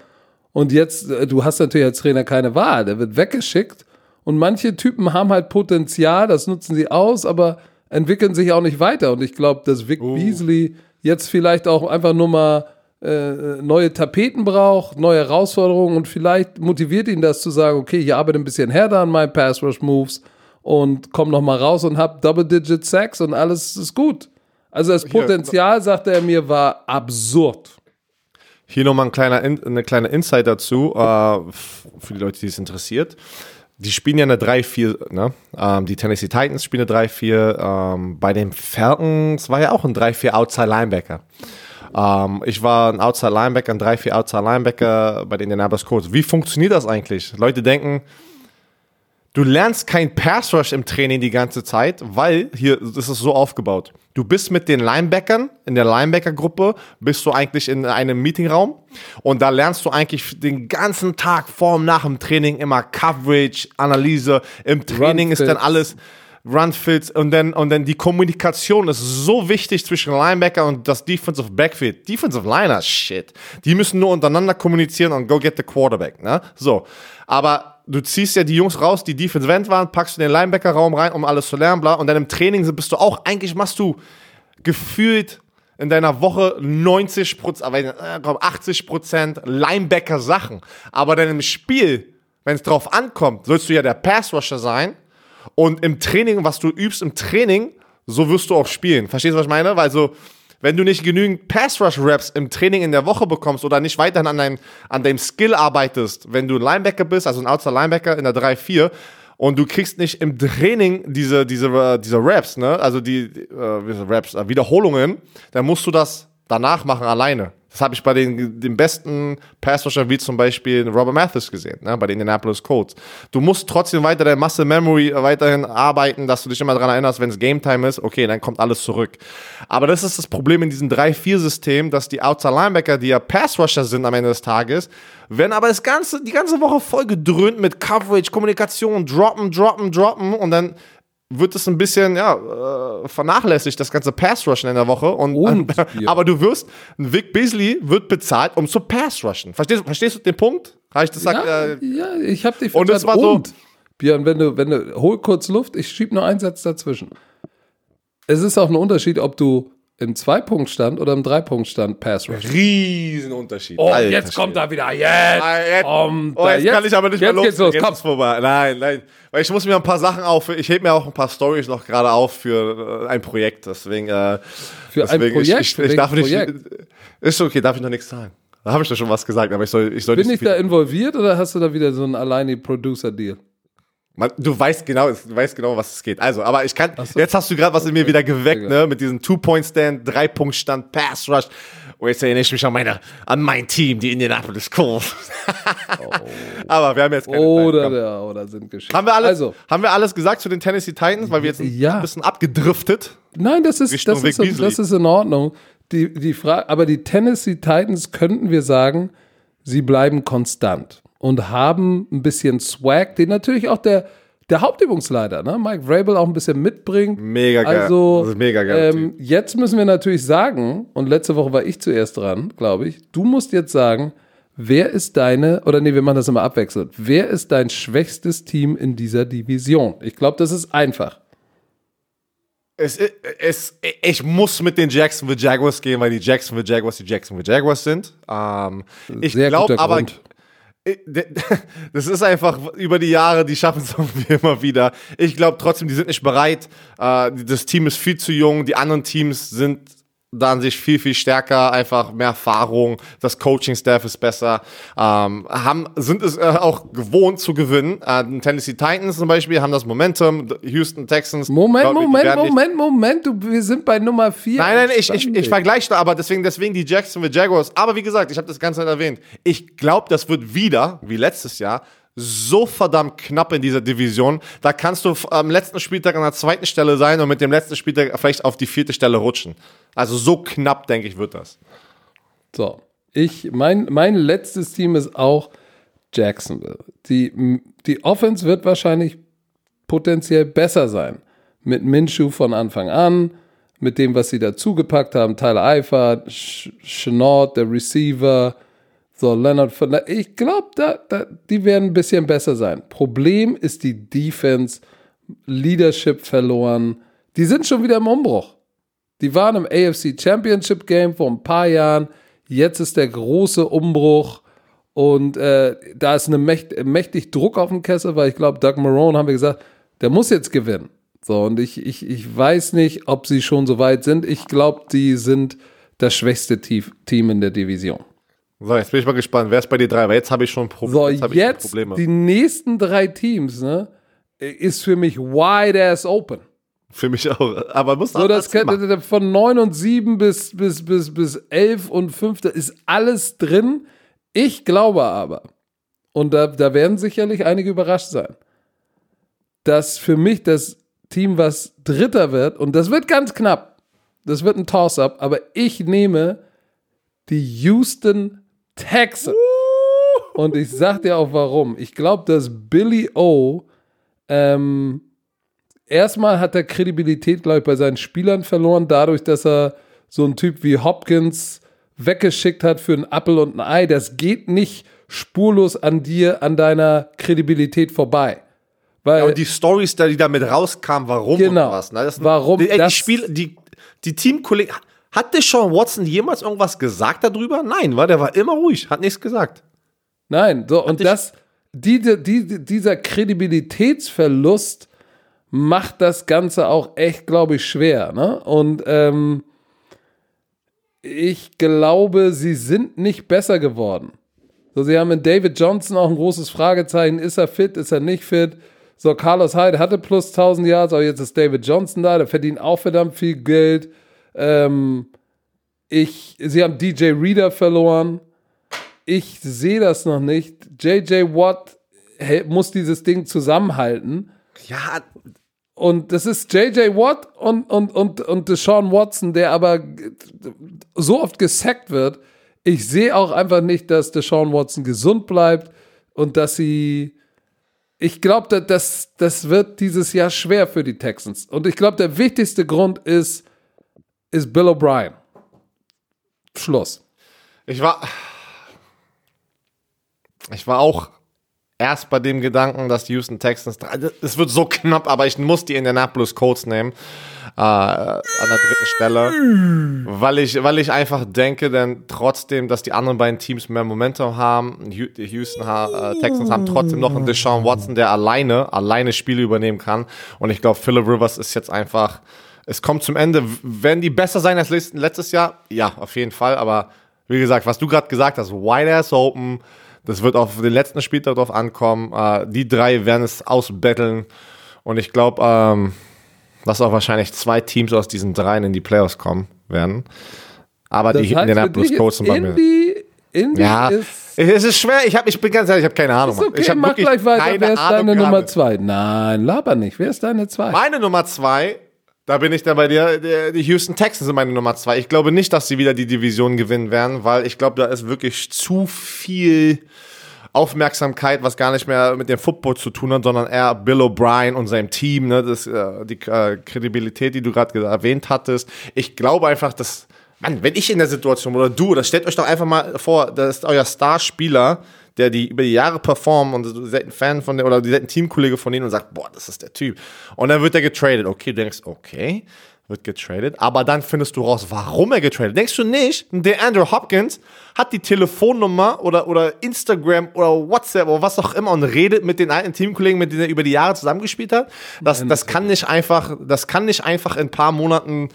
Und jetzt, äh, du hast natürlich als Trainer keine Wahl. Der wird weggeschickt. Und manche Typen haben halt Potenzial, das nutzen sie aus, aber entwickeln sich auch nicht weiter. Und ich glaube, dass Vic uh. Beasley jetzt vielleicht auch einfach nur mal äh, neue Tapeten braucht, neue Herausforderungen und vielleicht motiviert ihn das zu sagen, okay, ich arbeite ein bisschen härter an meinen Pass Rush Moves und komme noch mal raus und habe Double Digit Sacks und alles ist gut. Also das Potenzial, sagte er mir, war absurd. Hier nochmal ein kleiner, eine kleine Insight dazu, äh, für die Leute, die es interessiert. Die spielen ja eine 3-4, ne? Ähm, die Tennessee Titans spielen eine 3-4. Ähm, bei den Falcons war ja auch ein 3-4 Outside Linebacker. Ähm, ich war ein Outside Linebacker, ein 3-4 Outside Linebacker bei den Indianapolis Colts. Wie funktioniert das eigentlich? Leute denken, du lernst kein Pass Rush im Training die ganze Zeit, weil hier ist es so aufgebaut. Du bist mit den Linebackern in der Linebacker-Gruppe, bist du eigentlich in einem Meetingraum und da lernst du eigentlich den ganzen Tag vor und nach dem Training immer Coverage, Analyse. Im Training ist dann alles Runfits und dann, und dann die Kommunikation ist so wichtig zwischen Linebacker und das Defensive Backfield. Defensive Liner, shit. Die müssen nur untereinander kommunizieren und go get the quarterback, ne? So. Aber du ziehst ja die Jungs raus, die Defensive End waren, packst du den Linebacker-Raum rein, um alles zu lernen, bla. Und dann im Training bist du auch, eigentlich machst du gefühlt in deiner Woche 90 Prozent, 80 Prozent Linebacker-Sachen. Aber dann im Spiel, wenn es drauf ankommt, sollst du ja der Pass-Rusher sein und im Training, was du übst im Training, so wirst du auch spielen. Verstehst du, was ich meine? Weil so, wenn du nicht genügend Pass-Rush-Raps im Training in der Woche bekommst oder nicht weiterhin an deinem, an deinem Skill arbeitest, wenn du ein Linebacker bist, also ein Outside-Linebacker in der 3-4, und du kriegst nicht im Training diese, diese, diese Raps, ne? also die, äh, Raps, äh, Wiederholungen, dann musst du das danach machen alleine. Das habe ich bei den, den besten Passrusher wie zum Beispiel Robert Mathis gesehen, ne, bei den Indianapolis Colts. Du musst trotzdem weiter deine Muscle Memory weiterhin arbeiten, dass du dich immer daran erinnerst, wenn es Game Time ist, okay, dann kommt alles zurück. Aber das ist das Problem in diesem 3-4-System, dass die Outside Linebacker, die ja Passrusher sind am Ende des Tages, wenn aber das ganze, die ganze Woche voll gedröhnt mit Coverage, Kommunikation, droppen, droppen, droppen und dann wird es ein bisschen ja, äh, vernachlässigt, das ganze Pass-Rushen in der Woche. Und, Und, äh, ja. Aber du wirst, Vic Beasley wird bezahlt, um zu Pass-Rushen. Verstehst, verstehst du den Punkt? Habe ich das gesagt? Ja, Äh, ja ich habe dich und es verstanden. war so- Und, Björn, wenn du, wenn du, hol kurz Luft, ich schieb nur einen Satz dazwischen. Es ist auch ein Unterschied, ob du im Zwei-Punkt-Stand oder im Drei-Punkt-Stand Pass Rush. Riesenunterschied. Oh, Alter jetzt kommt er wieder. Jetzt. Ah, jetzt, kommt oh, er. jetzt, kann ich aber nicht mehr jetzt los. Geht's los. Jetzt ist vorbei. Nein, nein. Weil ich muss mir ein paar Sachen auf. Ich hebe mir auch ein paar Stories noch gerade auf für äh, ein Projekt. Deswegen. Äh, Für ein deswegen, Projekt? Ich, ich, ich darf nicht. Projekt? Ist okay, darf ich noch nichts sagen. Da habe ich doch schon was gesagt, aber ich soll, ich soll Bin nicht ich da involviert oder hast du da wieder so einen alleine Producer-Deal? Man, du weißt genau, du weißt genau, was es geht. Also, aber ich kann. so. Jetzt hast du gerade was in mir wieder geweckt, ne? Mit diesem Two-Point-Stand, Drei-Punkt-Stand, Pass-Rush. Und jetzt erinnere ich mich an, meine, an mein Team, die Indianapolis Colts. aber wir haben jetzt keine Zeit. Oder, Komm. der, oder sind geschickt. Haben wir, alles, Also, haben wir alles gesagt zu den Tennessee Titans, weil wir jetzt Ja. ein bisschen abgedriftet. nein, das ist, das ist, das ist in Ordnung. Die, die Frage, aber die Tennessee Titans könnten wir sagen, sie bleiben konstant und haben ein bisschen Swag, den natürlich auch der, der Hauptübungsleiter, ne, Mike Vrabel, auch ein bisschen mitbringt. Mega geil. Also, Das ist mega geil. ähm, jetzt müssen wir natürlich sagen, und letzte Woche war ich zuerst dran, glaube ich, du musst jetzt sagen, wer ist deine, oder nee, wir machen das immer abwechselnd, wer ist dein schwächstes Team in dieser Division? Ich glaube, das ist einfach. Es, es, ich muss mit den Jacksonville Jaguars gehen, weil die Jacksonville Jaguars die Jacksonville Jaguars sind. Ähm, ich glaube aber, Grund. das ist einfach über die Jahre, die schaffen es immer wieder. Ich glaube trotzdem, die sind nicht bereit. Äh, das Team ist viel zu jung. Die anderen Teams sind da an sich viel, viel stärker, einfach mehr Erfahrung. Das Coaching-Staff ist besser. Ähm, haben, sind es äh, auch gewohnt zu gewinnen. Äh, Tennessee Titans zum Beispiel haben das Momentum. Houston Texans. Moment, glaub Moment, Moment, Moment, du, wir sind bei Nummer 4. Nein, nein, ich, ich, ich vergleiche da, aber deswegen, deswegen die Jacksonville Jaguars. Aber wie gesagt, ich habe das Ganze nicht erwähnt. Ich glaube, das wird wieder, wie letztes Jahr, so verdammt knapp in dieser Division. Da kannst du am letzten Spieltag an der zweiten Stelle sein und mit dem letzten Spieltag vielleicht auf die vierte Stelle rutschen. Also so knapp, denke ich, wird das. So, ich, mein, mein letztes Team ist auch Jacksonville. Die, die Offense wird wahrscheinlich potenziell besser sein. Mit Minshew von Anfang an, mit dem, was sie dazugepackt haben. Tyler Eifert, Chenault, der Receiver, so Leonard von Ich glaube, da, da, die werden ein bisschen besser sein. Problem ist die Defense, Leadership verloren. Die sind schon wieder im Umbruch. Die waren im AFC Championship Game vor ein paar Jahren. Jetzt ist der große Umbruch. Und äh, da ist eine mächt, mächtig Druck auf dem Kessel, weil ich glaube, Doug Marone haben wir gesagt, der muss jetzt gewinnen. So, und ich, ich, ich weiß nicht, ob sie schon so weit sind. Ich glaube, die sind das schwächste Team in der Division. So, jetzt bin ich mal gespannt. Wer ist bei dir drei? Weil jetzt habe ich schon Pro So, jetzt jetzt Probleme. die nächsten drei Teams, ne, ist für mich wide ass open. Für mich auch. Aber muss So, das könnte von 9 und 7 bis, bis, bis, bis 11 und 5, da ist alles drin. Ich glaube aber, und da, da werden sicherlich einige überrascht sein, dass für mich das Team, was Dritter wird, und das wird ganz knapp, das wird ein Toss-up, aber ich nehme die Houston Texans. Und ich sag dir auch warum. Ich glaube, dass Billy O ähm, erstmal hat er Kredibilität, glaube ich, bei seinen Spielern verloren, dadurch, dass er so einen Typ wie Hopkins weggeschickt hat für einen Appel und ein Ei. Das geht nicht spurlos an dir, an deiner Kredibilität vorbei. Weil und die Stories, die damit rauskamen, warum Genau. und was. Ne? Das, Warum Die, ey, die, das- Spiel, die, die Teamkollegen. Hat der Sean Watson jemals irgendwas gesagt darüber? Nein, war der war immer ruhig, hat nichts gesagt. Nein, so, und das, die, die, dieser Kredibilitätsverlust macht das Ganze auch echt, glaube ich, schwer. Ne? Und ähm, ich glaube, sie sind nicht besser geworden. So, sie haben in David Johnson auch ein großes Fragezeichen. Ist er fit? Ist er nicht fit? So, Carlos Hyde hatte plus 1000 Yards, aber jetzt ist David Johnson da, der verdient auch verdammt viel Geld. Ähm, Ich, sie haben DJ Reader verloren. Ich sehe das noch nicht. JJ Watt muss dieses Ding zusammenhalten. Ja. Und das ist JJ Watt und, und, und, und Deshaun Watson, der aber so oft gesackt wird. Ich sehe auch einfach nicht, dass Deshaun Watson gesund bleibt und dass sie. Ich glaube, das, das wird dieses Jahr schwer für die Texans. Und ich glaube, der wichtigste Grund ist, ist Bill O'Brien. Schluss. Ich war. Ich war auch erst bei dem Gedanken, dass die Houston Texans, es wird so knapp, aber ich muss die Indianapolis Colts nehmen äh, an der dritten Stelle, weil ich, weil ich einfach denke, denn trotzdem, dass die anderen beiden Teams mehr Momentum haben, die Houston äh, Texans haben trotzdem noch einen Deshaun Watson, der alleine, alleine Spiele übernehmen kann und ich glaube, Philip Rivers ist jetzt einfach, es kommt zum Ende, werden die besser sein als letztes Jahr? Ja, auf jeden Fall, aber wie gesagt, was du gerade gesagt hast, wide ass open, das wird auf den letzten Spieltag drauf ankommen. Äh, die drei werden es ausbetteln. Und ich glaube, ähm, dass auch wahrscheinlich zwei Teams aus diesen dreien in die Playoffs kommen werden. Aber das die Indianapolis Colts sind bei mir. Indy ja, ist es ist schwer. Ich, hab, ich bin ganz ehrlich, ich habe keine Ahnung. Ist okay, ich hab mach gleich weiter. Wer ist Ahnung deine Nummer zwei? Nein, laber nicht. Wer ist deine zwei? Meine Nummer zwei da bin ich dann bei dir. Die Houston Texans sind meine Nummer zwei. Ich glaube nicht, dass sie wieder die Division gewinnen werden, weil ich glaube, da ist wirklich zu viel Aufmerksamkeit, was gar nicht mehr mit dem Football zu tun hat, sondern eher Bill O'Brien und seinem Team, ne, das, äh, die äh, Kredibilität, die du gerade erwähnt hattest. Ich glaube einfach, dass, Mann, wenn ich in der Situation oder du, das stellt euch doch einfach mal vor, das ist euer Starspieler, der die über die Jahre performt und du seid ein Fan von der oder du seid ein Teamkollege von denen und sagt, boah, das ist der Typ. Und dann wird er getradet. Okay, du denkst, okay, wird getradet, aber dann findest du raus, warum er getradet. Denkst du nicht, der Andrew Hopkins hat die Telefonnummer oder, oder Instagram oder WhatsApp oder was auch immer und redet mit den alten Teamkollegen, mit denen er über die Jahre zusammengespielt hat? Das, das kann nicht einfach, das kann nicht einfach in ein paar Monaten.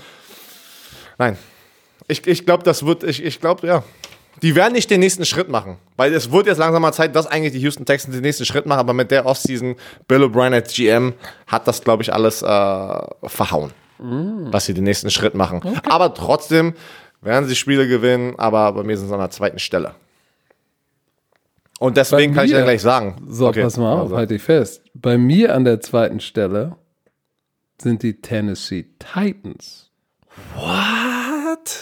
Nein. Ich, ich glaube, das wird, ich, ich glaube, ja. Die werden nicht den nächsten Schritt machen, weil es wird jetzt langsam mal Zeit, dass eigentlich die Houston Texans den nächsten Schritt machen, aber mit der Offseason, Bill O'Brien als GM hat das, glaube ich, alles äh, verhauen, mm. dass sie den nächsten Schritt machen. Okay. Aber trotzdem werden sie Spiele gewinnen, aber bei mir sind sie an der zweiten Stelle. Und deswegen kann ich ja gleich sagen. So, okay. pass mal auf, also. halte ich fest. Bei mir an der zweiten Stelle sind die Tennessee Titans. What?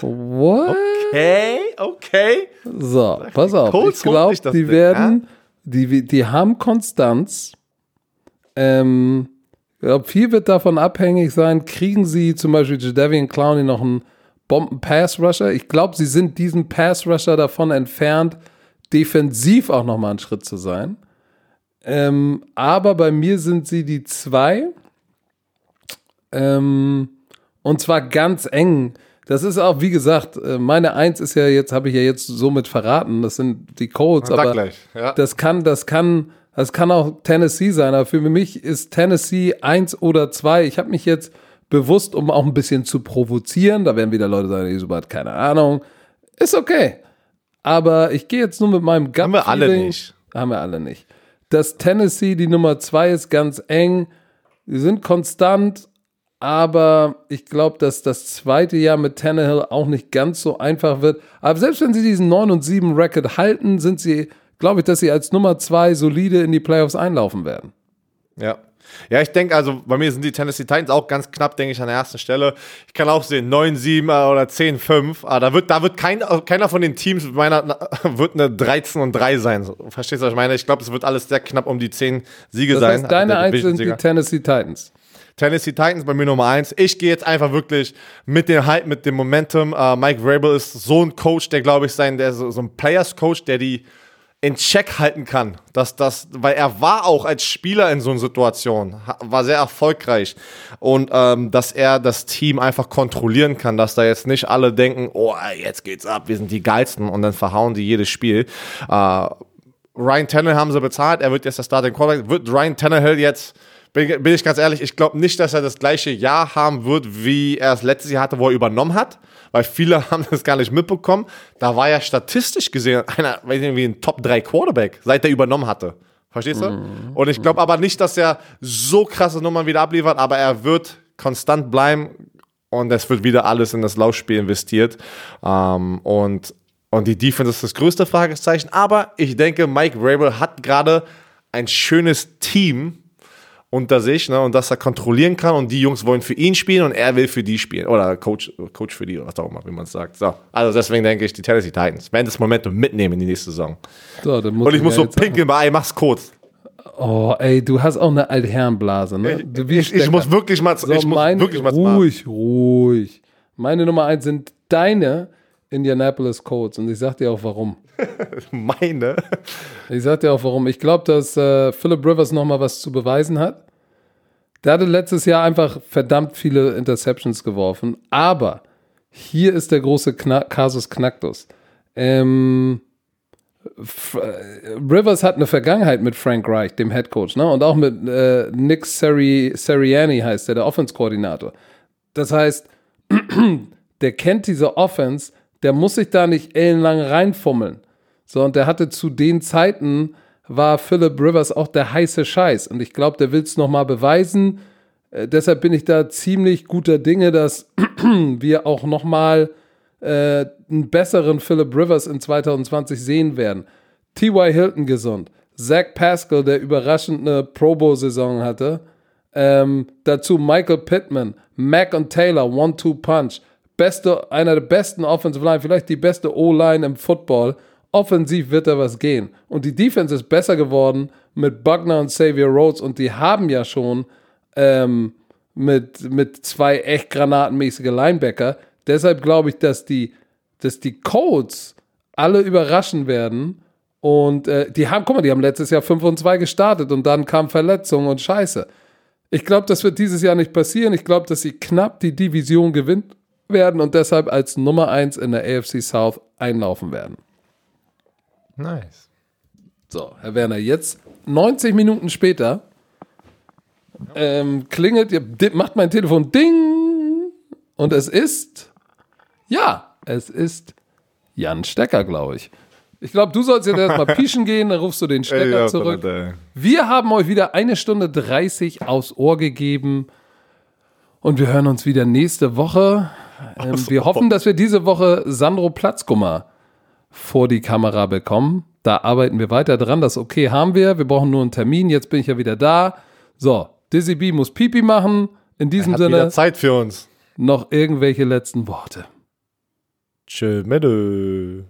What? Okay, okay. So, pass auf. ich glaube, die werden, ja? die, die haben Konstanz. Ähm, ich glaube, viel wird davon abhängig sein, kriegen sie zum Beispiel Jadavian Clowney noch einen Bomben-Pass-Rusher? Ich glaube, sie sind diesen Pass-Rusher davon entfernt, defensiv auch nochmal einen Schritt zu sein. Ähm, aber bei mir sind sie die zwei. Ähm, und zwar ganz eng. Das ist auch, wie gesagt, äh, meine Eins ist ja jetzt, habe ich ja jetzt somit verraten. Das sind die Colts, aber gleich, ja. das kann, das kann, das kann auch Tennessee sein. Aber für mich ist Tennessee eins oder zwei. Ich habe mich jetzt bewusst, um auch ein bisschen zu provozieren, da werden wieder Leute sagen, Isuba hat keine Ahnung. Ist okay. Aber ich gehe jetzt nur mit meinem Gut Haben wir alle nicht. Haben wir alle nicht. Das Tennessee, die Nummer zwei, ist ganz eng. Sie sind konstant, aber ich glaube, dass das zweite Jahr mit Tannehill auch nicht ganz so einfach wird. Aber selbst wenn sie diesen 9 und 7 Record halten, sind sie, glaube ich, dass sie als Nummer 2 solide in die Playoffs einlaufen werden. Ja. Ja, ich denke, also bei mir sind die Tennessee Titans auch ganz knapp, denke ich, an der ersten Stelle. Ich kann auch sehen, 9-7 äh, oder 10-5. Ah, da wird, da wird kein, keiner von den Teams meiner wird eine 13 und 3 sein. Verstehst du, was ich meine? Ich glaube, es wird alles sehr knapp um die 10 Siege das sein. Heißt, deine Eins sind die Tennessee Titans. Tennessee Titans bei mir Nummer eins. Ich gehe jetzt einfach wirklich mit dem Hype, mit dem Momentum. Uh, Mike Vrabel ist so ein Coach, der glaube ich sein, der so, so ein Players Coach, der die in Check halten kann. Dass das, weil er war auch als Spieler in so einer Situation, war sehr erfolgreich. Und ähm, dass er das Team einfach kontrollieren kann, dass da jetzt nicht alle denken, oh, jetzt geht's ab, wir sind die geilsten und dann verhauen die jedes Spiel. Äh, Ryan Tannehill haben sie bezahlt, er wird jetzt der Starting Quarterback. Wird Ryan Tannehill jetzt bin, bin ich ganz ehrlich, ich glaube nicht, dass er das gleiche Jahr haben wird, wie er es letztes Jahr hatte, wo er übernommen hat, weil viele haben das gar nicht mitbekommen. Da war er statistisch gesehen einer, weiß nicht, wie ein Top 3 Quarterback, seit er übernommen hatte. Verstehst du? Mhm. Und ich glaube aber nicht, dass er so krasse Nummern wieder abliefert, aber er wird konstant bleiben und es wird wieder alles in das Laufspiel investiert. Ähm, und, und die Defense ist das größte Fragezeichen. Aber ich denke, Mike Rabel hat gerade ein schönes Team unter sich ne, und dass er kontrollieren kann und die Jungs wollen für ihn spielen und er will für die spielen. Oder Coach, Coach für die, oder was auch immer, wie man es sagt. So, also deswegen denke ich, die Tennessee Titans werden das Momentum mitnehmen in die nächste Saison. So, und ich muss so pinkeln, ey, mach's kurz. Oh, ey, du hast auch eine Altherrenblase, ne? Du, ich, ich, muss wirklich mal, so, ich muss meine, wirklich mal ruhig, ruhig. Meine Nummer eins sind deine Indianapolis Colts und ich sag dir auch warum. Meine? Ich sag dir auch warum. Ich glaube, dass äh, Philip Rivers nochmal was zu beweisen hat. Der hatte letztes Jahr einfach verdammt viele Interceptions geworfen, aber hier ist der große Kna Kasus Knacktus. Ähm, Rivers hat eine Vergangenheit mit Frank Reich, dem Head Coach, ne? Und auch mit äh, Nick Seri Seriani heißt der, der Offense-Koordinator. Das heißt, der kennt diese Offense, der muss sich da nicht ellenlang reinfummeln. So, und der hatte zu den Zeiten, war Philip Rivers auch der heiße Scheiß. Und ich glaube, der will es nochmal beweisen. Äh, deshalb bin ich da ziemlich guter Dinge, dass wir auch nochmal äh, einen besseren Philip Rivers in 2020 sehen werden. T.Y. Hilton gesund. Zach Pascal, der überraschend eine Pro Bowl-Saison hatte. Ähm, dazu Michael Pittman, Mac und Taylor, One-Two-Punch. Beste, einer der besten Offensive Line, vielleicht die beste O-Line im Football. Offensiv wird da was gehen. Und die Defense ist besser geworden mit Buckner und Xavier Rhodes und die haben ja schon ähm, mit, mit zwei echt granatenmäßige Linebacker. Deshalb glaube ich, dass die, dass die Codes alle überraschen werden. Und äh, die haben, guck mal, die haben letztes Jahr 5 und 2 gestartet und dann kam Verletzung und Scheiße. Ich glaube, das wird dieses Jahr nicht passieren. Ich glaube, dass sie knapp die Division gewinnen werden und deshalb als Nummer 1 in der AFC South einlaufen werden. Nice. So, Herr Werner, jetzt 90 Minuten später ähm, klingelt, macht mein Telefon Ding und es ist ja, es ist Jan Stecker, glaube ich. Ich glaube, du sollst jetzt erstmal pischen gehen, dann rufst du den Stecker zurück. Wir haben euch wieder eine Stunde 30 aufs Ohr gegeben und wir hören uns wieder nächste Woche. Ähm, wir hoffen, dass wir diese Woche Sandro Platzkummer vor die Kamera bekommen. Da arbeiten wir weiter dran. Das okay haben wir. Wir brauchen nur einen Termin. Jetzt bin ich ja wieder da. So, Dizzy B muss Pipi machen. In diesem er hat Sinne. Wieder Zeit für uns. Noch irgendwelche letzten Worte. Tschö, Mädel.